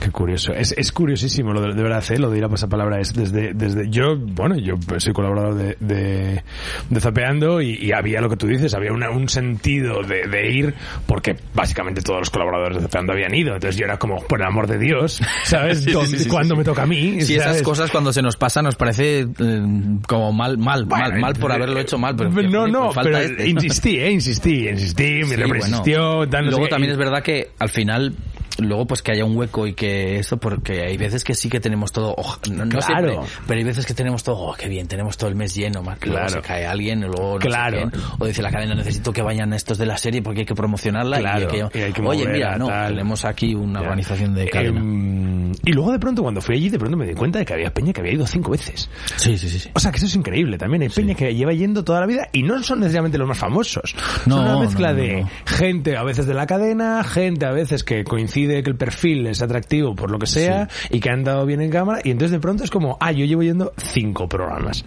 Qué curioso. Es, es curiosísimo lo de, de verdad, ¿eh? lo de ir a pasapalabra. Es desde, desde, yo, bueno, yo soy colaborador de, de, de Zapeando y, y, había lo que tú dices, había una, un sentido de, de, ir porque básicamente todos los colaboradores de Zapeando habían ido. Entonces yo era como, por el amor de Dios, ¿sabes? (laughs) sí, sí, sí, cuando me toca a mí. Sí, ¿sabes? esas cosas cuando se nos pasa nos parece eh, como mal, mal, bueno, mal, mal por haberlo hecho mal. Pero, no, no, falta pero este. insistí, eh, insistí, insistí, mi bueno. insistió. Dan, no Luego sé también es verdad que al final luego pues que haya un hueco y que eso porque hay veces que sí que tenemos todo oh, no, no claro. siempre, pero hay veces que tenemos todo oh, qué bien tenemos todo el mes lleno más claro. se cae alguien luego no claro. sé quién, o dice la cadena necesito que vayan estos de la serie porque hay que promocionarla claro. y, hay que, y hay que oye mira no tal. tenemos aquí una ya. organización de cadena eh, y luego de pronto cuando fui allí de pronto me di cuenta de que había peña que había ido cinco veces sí sí sí, o sea que eso es increíble también hay peña sí. que lleva yendo toda la vida y no son necesariamente los más famosos no, son una mezcla no, no, de gente a veces de la cadena gente a veces que coincide que el perfil es atractivo por lo que sea sí. y que han dado bien en cámara y entonces de pronto es como, ah, yo llevo yendo cinco programas.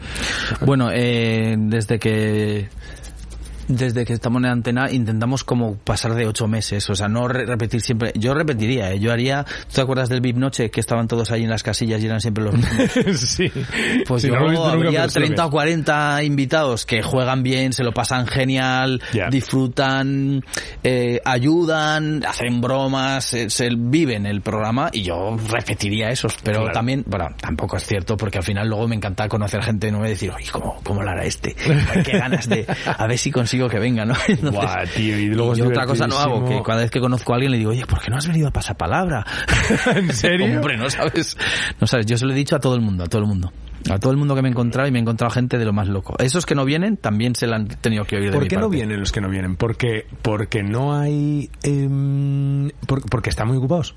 Bueno, eh, desde que desde que estamos en antena intentamos como pasar de ocho meses, o sea, no re repetir siempre. Yo repetiría, ¿eh? yo haría. ¿Tú te acuerdas del VIP Noche que estaban todos ahí en las casillas y eran siempre los mismos? (laughs) sí. Pues sí, yo no habría 30 o 40 invitados que juegan bien, se lo pasan genial, yeah. disfrutan, eh, ayudan, hacen bromas, se, se, viven el programa y yo repetiría esos. Pero claro. también, bueno, tampoco es cierto porque al final luego me encanta conocer gente nueva y decir, oye, ¿cómo, cómo lo hará este? Qué ganas de, a ver si consigo que venga, ¿no? (laughs) Entonces, tío, y luego y otra cosa no hago, que cada vez que conozco a alguien le digo, oye, ¿por qué no has venido a pasapalabra? (laughs) ¿En serio? (laughs) Hombre, no sabes, no sabes, yo se lo he dicho a todo el mundo, a todo el mundo. A todo el mundo que me he encontrado y me he encontrado gente de lo más loco. Esos que no vienen también se la han tenido que oír de ¿Por mi qué parte. no vienen los que no vienen? Porque, porque no hay... Eh, por, porque están muy ocupados.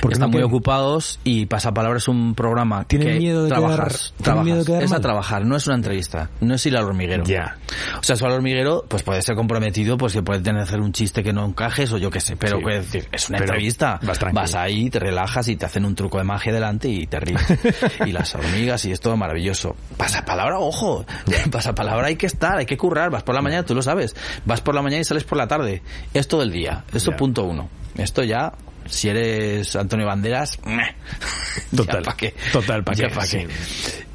Porque están no muy ocupados y Pasapalabra es un programa ¿Tienen que miedo de trabajas, quedar, trabajas. Miedo de quedar es mal? a trabajar, no es una entrevista, no es ir al hormiguero. Ya. O sea, su al hormiguero, pues puede ser comprometido, pues que puede tener que hacer un chiste que no encajes o yo qué sé, pero Sí. puede decir, es una Pero entrevista. vas ahí, te relajas y te hacen un truco de magia delante y te ríes. (laughs) y las hormigas y es todo maravilloso. Pasapalabra, ojo, (laughs) pasapalabra hay que estar, hay que currar, vas por la mañana, tú lo sabes. Vas por la mañana y sales por la tarde. Es todo el día. Esto Ya. punto uno. Esto ya si eres Antonio Banderas, meh. Total. (laughs) ¿Para qué? Total, ¿para Ya qué? pa' Sí.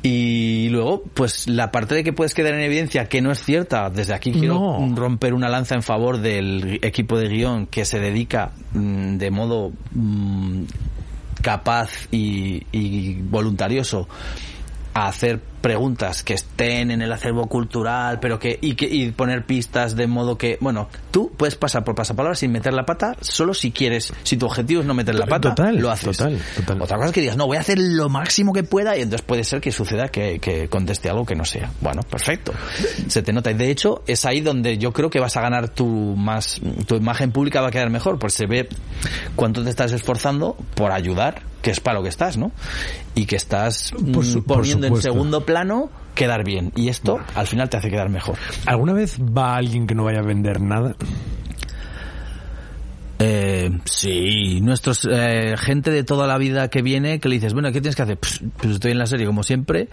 Y luego, pues la parte de que puedes quedar en evidencia que no es cierta, desde aquí quiero No. romper una lanza en favor del equipo de guion que se dedica mm, de modo mm, capaz y, y voluntarioso a hacer preguntas que estén en el acervo cultural, pero que y que y poner pistas de modo que, bueno, tú puedes pasar por pasapalabra sin meter la pata, solo si quieres, si tu objetivo es no meter la pata, Total, lo haces. total, total. Otra cosa es que digas, no, voy a hacer lo máximo que pueda y entonces puede ser que suceda que, que conteste algo que no sea. Bueno, perfecto. Se te nota. Y de hecho, es ahí donde yo creo que vas a ganar tu más, tu imagen pública va a quedar mejor, porque se ve cuánto te estás esforzando por ayudar, que es para lo que estás, ¿no? Y que estás Por su- mm, por poniendo en segundo plano quedar bien. Y esto al final te hace quedar mejor. ¿Alguna vez va alguien que no vaya a vender nada? Eh, sí, nuestros eh, gente de toda la vida que viene que le dices, bueno, ¿qué tienes que hacer? Pues, pues estoy en la serie como siempre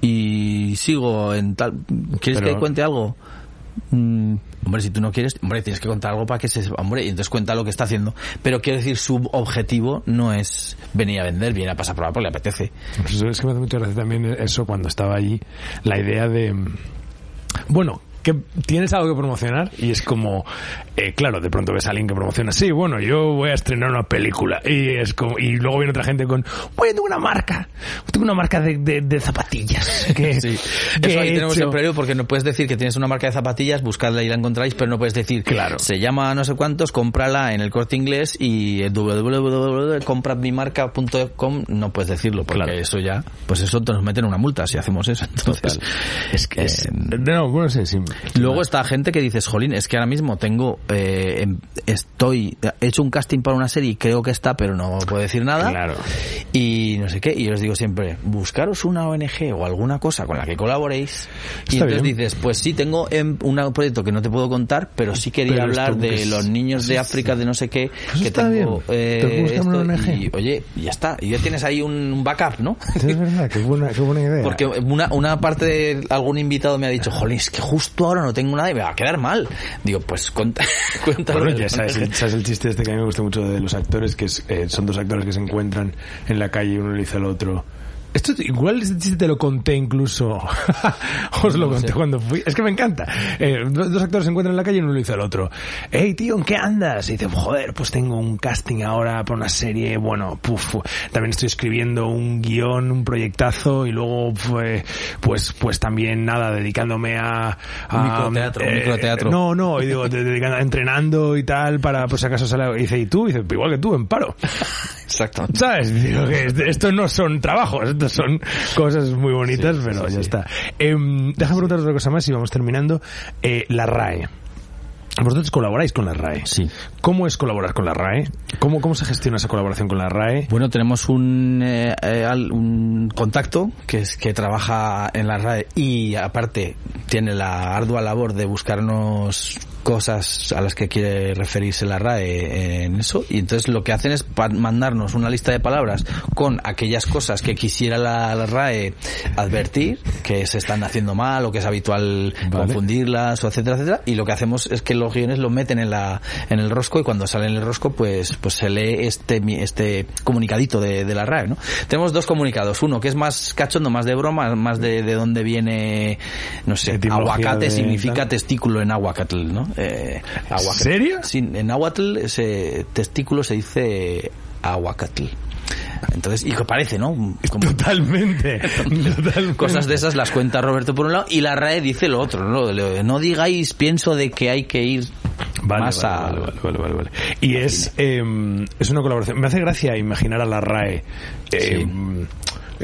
y sigo en tal. ¿Quieres Pero- que cuente algo? Mm, hombre, si tú no quieres, hombre, tienes que contar algo para que se, hombre, y entonces cuenta lo que está haciendo. Pero quiero decir, su objetivo no es venir a vender, viene a pasar por porque le apetece. Pues eso es que me hace mucha gracia también eso cuando estaba allí, la idea de... Bueno, que tienes algo que promocionar y es como, eh, claro, de pronto ves a alguien que promociona, sí, bueno, yo voy a estrenar una película y es como, y luego viene otra gente con, bueno, tengo una marca, tengo una marca de, de, zapatillas. (laughs) Que, sí. Eso ahí tenemos el problema porque no puedes decir que tienes una marca de zapatillas, buscadla y la encontráis, pero no puedes decir, claro. se llama no sé cuántos, cómprala en el corte inglés y www.compradmimarca.com no puedes decirlo porque eso ya, pues eso nos meten una multa si hacemos eso. (laughs) Entonces, es que es, eh, no, bueno, sí, sí, Luego está gente que dices, jolín, es que ahora mismo tengo, eh, em, estoy, he hecho un casting para una serie y creo que está, pero no puedo decir nada. Claro. Y no sé qué, y yo les digo siempre, buscaros una ONG o alguna cosa con la que colaboréis. y entonces dices, pues sí, tengo em, un proyecto que no te puedo contar, pero sí quería hablar de los niños de África, de no sé qué, que tengo. Eh, y, oye, ya está. Y ya tienes ahí un backup, ¿no? es verdad, qué buena, qué buena idea. Porque una, una parte de algún invitado me ha dicho, jolín, es que justo ahora no tengo nada y me va a quedar mal. Digo, pues (laughs) cuéntalo. Bueno, ya sabes, el chiste este que a mí me gusta mucho de los actores, que eh, son dos actores que se encuentran en la calle y uno le dice al otro, esto igual chiste te lo conté incluso. (laughs) Os lo conté cuando fui. Es que me encanta. Eh, dos, actores se encuentran en la calle y uno le dice al otro. Hey tío, ¿en qué andas? Y dice, joder, pues tengo un casting ahora para una serie. Bueno, puf, también estoy escribiendo un guion, un proyectazo y luego pues, pues, pues también nada, dedicándome a, un microteatro, un microteatro. No, no, y digo, entrenando y tal para, pues si acaso sale. Y dice, ¿y tú? Y dice, igual que tú, en paro. (laughs) Exacto. ¿Sabes? Digo que esto no son trabajos (laughs) son cosas muy bonitas, pero ya está. Eh, déjame preguntar otra cosa más y vamos terminando. Eh, la RAE. Vosotros colaboráis con la RAE. Sí. ¿Cómo es colaborar con la RAE? ¿Cómo, cómo se gestiona esa colaboración con la RAE? Bueno, tenemos un, eh, eh, un contacto que es que trabaja en la RAE y aparte tiene la ardua labor de buscarnos cosas a las que quiere referirse la RAE en eso y entonces lo que hacen es mandarnos una lista de palabras con aquellas cosas que quisiera la, RAE advertir que se están haciendo mal o que es habitual confundirlas o etcétera etcétera y lo que hacemos es que los guiones lo meten en la en el rosco y cuando sale en el rosco pues pues se lee este este comunicadito de, de la RAE ¿no? tenemos dos comunicados uno que es más cachondo más de broma más de, de dónde viene no sé aguacate significa testículo en aguacatl ¿no? Eh, ¿En serio? Sí, en náhuatl ese testículo se dice aguacatl. Entonces, y que parece, ¿no? (laughs) Totalmente, Cosas de esas las cuenta Roberto por un lado y la RAE dice lo otro, ¿no? No digáis, pienso de que hay que ir más a... Vale, vale, vale, Y es, em, es una colaboración. Me hace gracia imaginar a la RAE. Eh,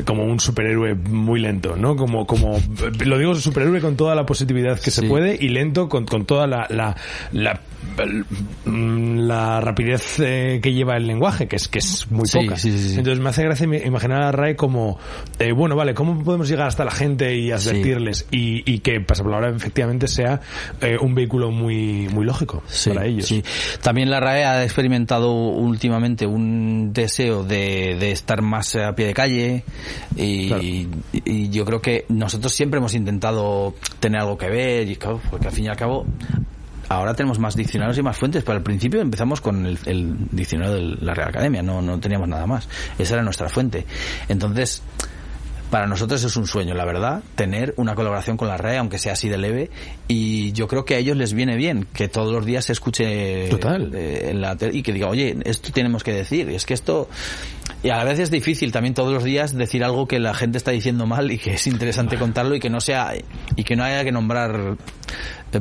como un superhéroe muy lento, ¿no? Como, como, lo digo superhéroe con toda la positividad que se puede y lento con, con toda la, la, la la rapidez eh, que lleva el lenguaje, que es que es muy poca. Entonces me hace gracia imaginar a Ray como, eh, bueno, vale, ¿cómo podemos llegar hasta la gente y advertirles? Y, y que Pasapalabra efectivamente sea eh, un vehículo muy, muy lógico para ellos. También la RAE ha experimentado últimamente un deseo de, de estar más a pie de calle y, y, yo creo que nosotros siempre hemos intentado tener algo que ver y porque al fin y al cabo ahora tenemos más diccionarios y más fuentes, pero al principio empezamos con el, diccionario de la Real Academia, no, no teníamos nada más. Esa era nuestra fuente. Entonces, para nosotros es un sueño, la verdad, tener una colaboración con la RAE, aunque sea así de leve, y yo creo que a ellos les viene bien que todos los días se escuche Total. Eh, en la y que diga, oye, esto tenemos que decir, es que esto y a la vez es difícil también todos los días decir algo que la gente está diciendo mal y que es interesante contarlo y que no sea y que no haya que nombrar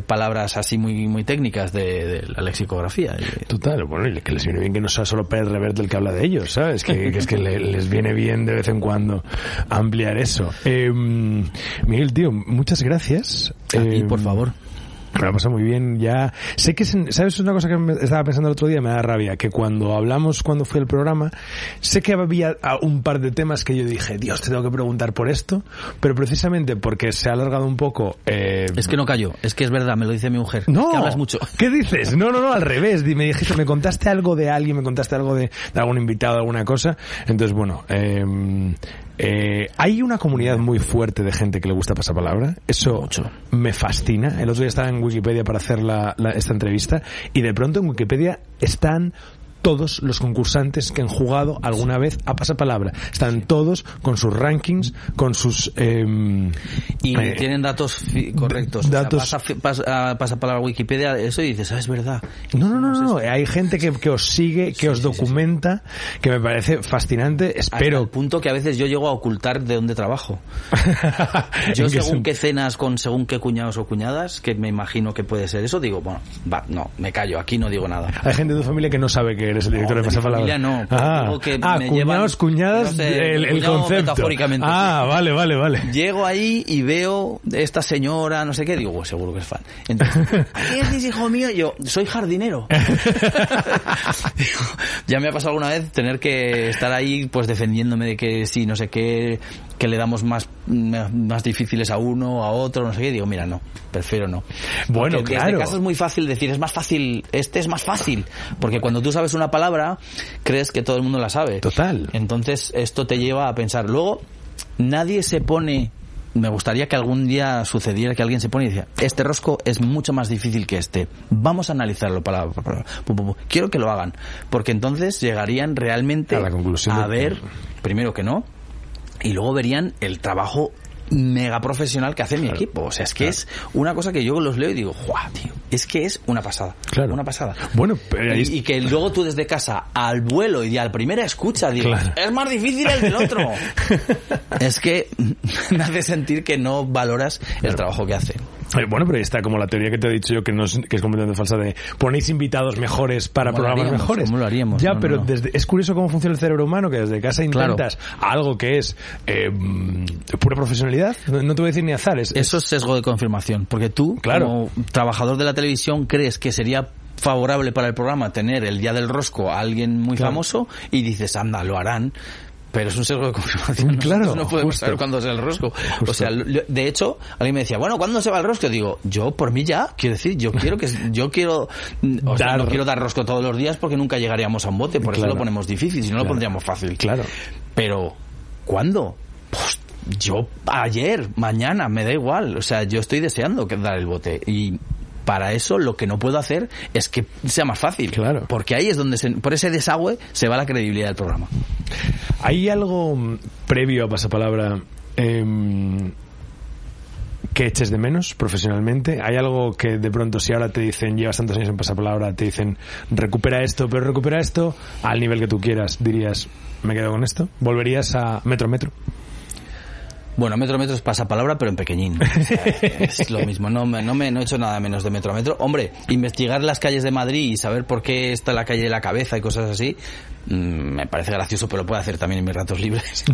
palabras así muy muy técnicas de, la lexicografía. Total, bueno, y que les viene bien que no sea solo Pérez Reverte el que habla de ellos, ¿sabes? Que, es que les viene bien de vez en cuando ampliar eso. Eh, Miguel, tío, muchas gracias. y por em, favor. Me la pasa muy bien. Ya sé que, ¿sabes? Una cosa que me estaba pensando el otro día, me da rabia, que cuando hablamos, cuando fue el programa, sé que había un par de temas que yo dije, Dios, te tengo que preguntar por esto, pero precisamente porque se ha alargado un poco. Eh... Es que no cayó, es que es verdad, me lo dice mi mujer. No, que hablas mucho. ¿Qué dices? No, no, no, al revés. Me dijiste, me contaste algo de alguien, me contaste algo de, de algún invitado, alguna cosa. Entonces, bueno, eh, eh, hay una comunidad muy fuerte de gente que le gusta pasar palabra. Eso me fascina. El otro día estaba en Wikipedia para hacer la, esta entrevista y de pronto en Wikipedia están todos los concursantes que han jugado alguna vez a pasapalabra. Están todos con sus rankings, con sus... Em, y eh, tienen datos correctos. Datos... pasa, palabra Wikipedia eso y dices, ah, es verdad. No, no, no, no, hay gente que, que, os sigue, que os documenta, que me parece fascinante. Espero... Punto que a veces yo llego a ocultar de dónde trabajo. (laughs) yo según qué cenas con según qué cuñados o cuñadas, que me imagino que puede ser eso, digo, bueno, va, no, me callo, aquí no digo nada. Hay gente de tu familia que no sabe que eres el director de Pasapalabra. no, ah, que ah cuñados, cuñadas, el, concepto. Ah, vale, vale, vale. Llego ahí y veo esta señora, no sé qué, digo, pues seguro que es fan. Entonces, (laughs) ¿qué es hijo mío? Yo, soy jardinero. (laughs) (laughs) ya me ha pasado alguna vez tener que estar ahí pues defendiéndome de que sí, no sé qué, que le damos más, más difíciles a uno, a otro, no sé qué. Digo, mira, no, prefiero no. Bueno, porque claro. En este caso es muy fácil decir, es más fácil, este es más fácil. Porque cuando tú sabes una palabra, crees que todo el mundo la sabe. Total. Entonces, esto te lleva a pensar. Luego, nadie se pone me gustaría que algún día sucediera que alguien se pone y dice, este rosco es mucho más difícil que este. Vamos a analizarlo para, quiero que lo hagan, porque entonces llegarían realmente a, la conclusión a ver, primero que no, y luego verían el trabajo mega profesional que hace mi equipo. O sea, es que es una cosa que yo los leo y digo, ¡guau, tío! Es que es una pasada. Claro. Una pasada. Bueno, y, que luego tú desde casa al vuelo y al primera escucha digo, es más difícil el del otro. (laughs) es que (laughs) me hace sentir que no valoras el trabajo que hace. Eh, bueno, pero está como la teoría que te he dicho yo que, no es, que es completamente falsa de ponéis invitados mejores para programas mejores. ¿Cómo lo haríamos? Ya, pero Desde, es curioso cómo funciona el cerebro humano que desde casa intentas algo que es eh, pura profesionalidad. No, te voy a decir ni azar. Es, Eso es sesgo de confirmación, porque tú, como trabajador de la televisión, crees que sería favorable para el programa tener el día del rosco a alguien muy famoso y dices, anda, lo harán pero es un sesgo de confirmación. Claro. No podemos saber cuándo es el rosco. O sea, de hecho, alguien me decía, bueno, ¿cuándo se va el rosco? Digo, yo por mí ya, quiero decir, yo quiero que, yo quiero, o sea, no quiero dar rosco todos los días porque nunca llegaríamos a un bote, por eso lo ponemos difícil, si no lo pondríamos fácil. Claro. Pero, ¿cuándo? Pues, yo ayer, mañana, me da igual. O sea, yo estoy deseando dar el bote. Y para eso lo que no puedo hacer es que sea más fácil. Claro. Porque ahí es donde, por ese desagüe, se va la credibilidad del programa. ¿Hay algo mm, previo a Pasapalabra eh, que eches de menos profesionalmente? ¿Hay algo que de pronto, si ahora te dicen, llevas tantos años en Pasapalabra, te dicen, recupera esto, pero recupera esto al nivel que tú quieras, dirías, me quedo con esto? ¿Volverías a Metro Metro? Bueno, Metro Metro es pasapalabra, pero en pequeñín. (laughs) es lo mismo. No, no, me, no he hecho nada menos de Metro Metro. Hombre, investigar las calles de Madrid y saber por qué está la calle de la cabeza y cosas así, mm, me parece gracioso, pero lo puedo hacer también en mis ratos libres.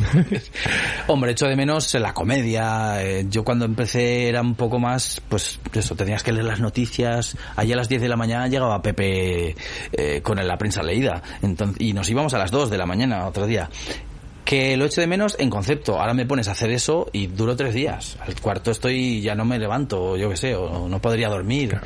(laughs) Hombre, echo de menos la comedia. Eh, yo cuando empecé era un poco más, pues eso, tenías que leer las noticias. Allí a las 10 de la mañana llegaba Pepe eh, con la prensa leída. Entonces, y nos íbamos a las 2 de la mañana otro día que lo echo de menos en concepto. Ahora me pones a hacer eso y duro tres días. Al cuarto estoy, ya no me levanto, o yo qué sé, o no podría dormir.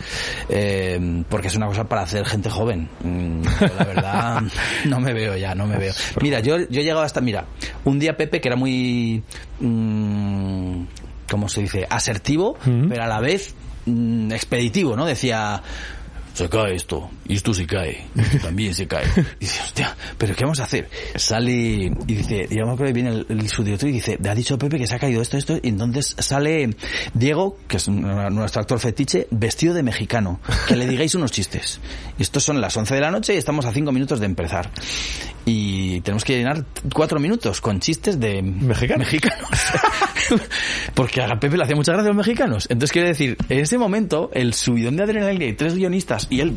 Eh, porque es una cosa para hacer gente joven. Mm, la verdad, (laughs) no me veo ya, no me veo. Mira, yo, yo he llegado hasta, mira, un día Pepe que era muy, mmm, ¿cómo se dice? Asertivo, pero a la vez mm, expeditivo, ¿no? Decía, se cae esto, y esto se cae, también se cae. Y (laughs) dice, hostia, pero ¿qué vamos a hacer? Sale y dice, digamos que viene el, el subdirector y dice, ha dicho Pepe que se ha caído esto, esto, y entonces sale Diego, que es nuestro actor fetiche, vestido de mexicano, que le digáis unos chistes. Y estos son las 11 de la noche y estamos a 5 minutos de empezar. Y tenemos que llenar 4 minutos con chistes de mexicanos. (laughs) Porque a Pepe le hacía mucha gracia a los mexicanos. Entonces quiere decir, en ese momento, el subidón de adrenalina y tres guionistas y él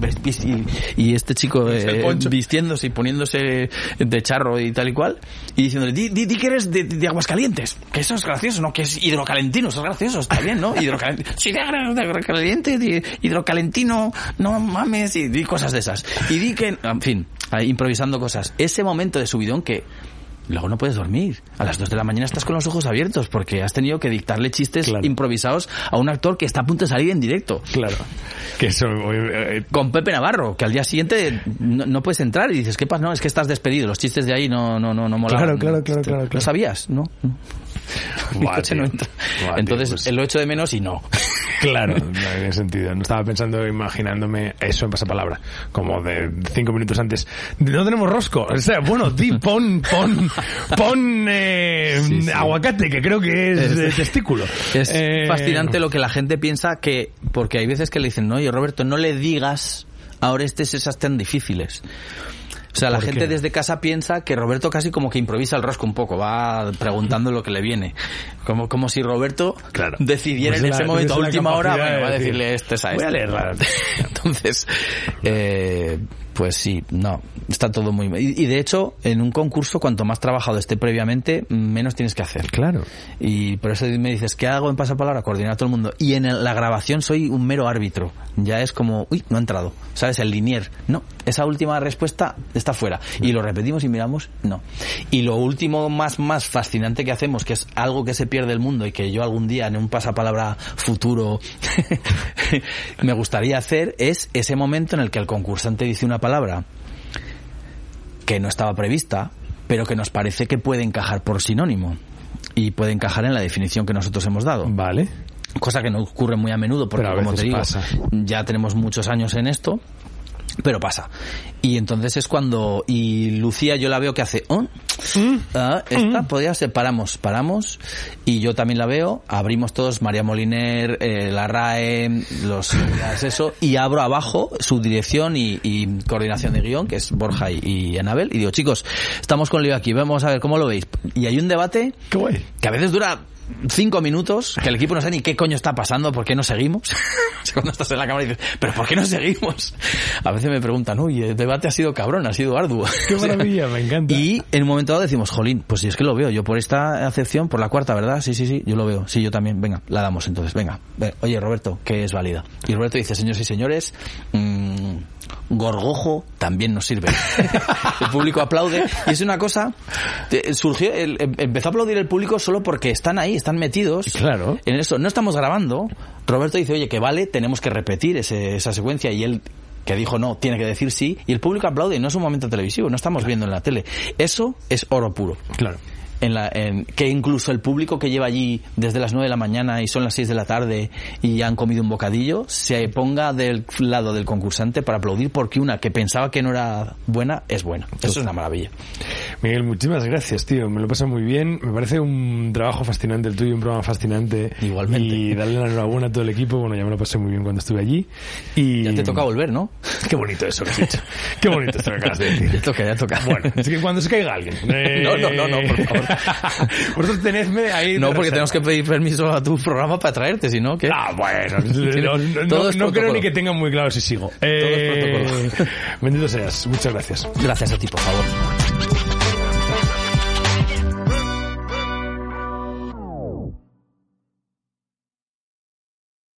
y, este chico eh, vistiéndose y poniéndose de charro y tal y cual y diciéndole di, di, que eres de, de, Aguascalientes que eso es gracioso no que es hidrocalentino eso es gracioso está bien no hidrocalentino (laughs) sí de hidrocaliente hidrocalentino no mames y di cosas de esas. Y di que en fin improvisando cosas. Ese momento de subidón que luego no puedes dormir. A las 2 de la mañana estás con los ojos abiertos porque has tenido que dictarle chistes improvisados a un actor que está a punto de salir en directo. Claro. Que eso, eh, eh, Con Pepe Navarro, que al día siguiente no, puedes entrar y dices, ¿qué pasa? No, es que estás despedido. Los chistes de ahí no, no, no, no molaban. Claro, claro, claro, claro, ¿Lo sabías? ¿No? Entonces, lo echo de menos y no. (laughs) Claro, no tiene sentido. No estaba pensando, imaginándome eso en pasapalabra, como de cinco minutos antes. No tenemos rosco. O sea, bueno, di, (laughs) pon, pon, pon eh, aguacate, que creo que es, testículo. Es eh, fascinante lo que la gente piensa que, porque hay veces que le dicen, no, oye Roberto, no le digas ahora estés esas tan difíciles. O sea, la gente desde casa piensa que Roberto casi como que improvisa el rosco un poco, va preguntando lo que le viene. Como, como si Roberto decidiera pues en ese momento, a última hora, va a decirle este a este. (laughs) (laughs) Entonces, eh, pues sí, no, está todo muy... Y, y, de hecho, en un concurso, cuanto más trabajado esté previamente, menos tienes que hacer. Claro. Y por eso me dices, ¿qué hago en pasapalabra? Coordinar a todo el mundo. Y en la grabación soy un mero árbitro. Ya es como, uy, no ha entrado. ¿Sabes? El linier. No, esa última respuesta está fuera. Y lo repetimos y miramos, no. Y lo último más, más fascinante que hacemos, que es algo que se pierde el mundo y que yo algún día en un pasapalabra futuro (laughs) me gustaría hacer, es ese momento en el que el concursante dice una palabra palabra que no estaba prevista, pero que nos parece que puede encajar por sinónimo y puede encajar en la definición que nosotros hemos dado. Vale. Cosa que no ocurre muy a menudo porque, como te digo, ya tenemos muchos años en esto pero pasa. Y entonces es cuando, y Lucía yo la veo que hace, oh, ah, esta mm. podría ser, paramos, paramos, y yo también la veo, abrimos todos, María Moliner, eh, la RAE, los, eso, y abro abajo su dirección y, coordinación de guion, que es Borja y, Anabel, y digo, chicos, estamos con lío aquí, vamos a ver cómo lo veis. Y hay un debate que a veces dura cinco minutos que el equipo no sabe ni qué coño está pasando, por qué no seguimos. (laughs) Cuando estás en la cámara y dices, pero ¿por qué no seguimos? A veces me preguntan, uy, el debate ha sido cabrón, ha sido arduo. (laughs) Qué maravilla, me encanta. Y en un momento dado decimos, jolín, pues si es que lo veo, yo por esta acepción, por la cuarta, ¿verdad? Sí, sí, sí, yo lo veo. Sí, yo también. Venga, la damos entonces, venga. Oye, Roberto, ¿qué es válida? Y Roberto dice, señores y señores, mmm, gorgojo también nos sirve. (laughs) el público aplaude. Y es una cosa, surgió, em, empezó a aplaudir el público solo porque están ahí, están metidos claro. en eso. No estamos grabando. Roberto dice, oye, que vale, tenemos que repetir esa secuencia. Y él que dijo no, tiene que decir sí, y el público aplaude, y no es un momento televisivo, no estamos viendo en la tele. Eso es oro puro. Claro en la, en, que incluso el público que lleva allí desde las 9 de la mañana y son las 6 de la tarde y ya han comido un bocadillo, se ponga del lado del concursante para aplaudir porque una que pensaba que no era buena es buena. Eso es una maravilla. Miguel, muchísimas gracias, tío. Me lo pasa muy bien. Me parece un trabajo fascinante el tuyo, un programa fascinante. Igualmente. Y darle la enhorabuena a todo el equipo. Bueno, ya me lo pasé muy bien cuando estuve allí. Y... Ya te toca volver, ¿no? (laughs) Qué bonito eso que has dicho. Qué bonito esto que acabas de decir. (laughs) Ya toca, ya toca. Bueno, es que cuando se caiga alguien. (laughs) No, no, no, no, por favor. (laughs) Vosotros tenedme ahí. No, porque tenemos que pedir permiso a tu programa para traerte, si no. Ah, bueno. (laughs) no, no, creo ni que tengan muy claro si sigo. Eh, (laughs) Bendito seas. Muchas gracias. Gracias a ti, por favor.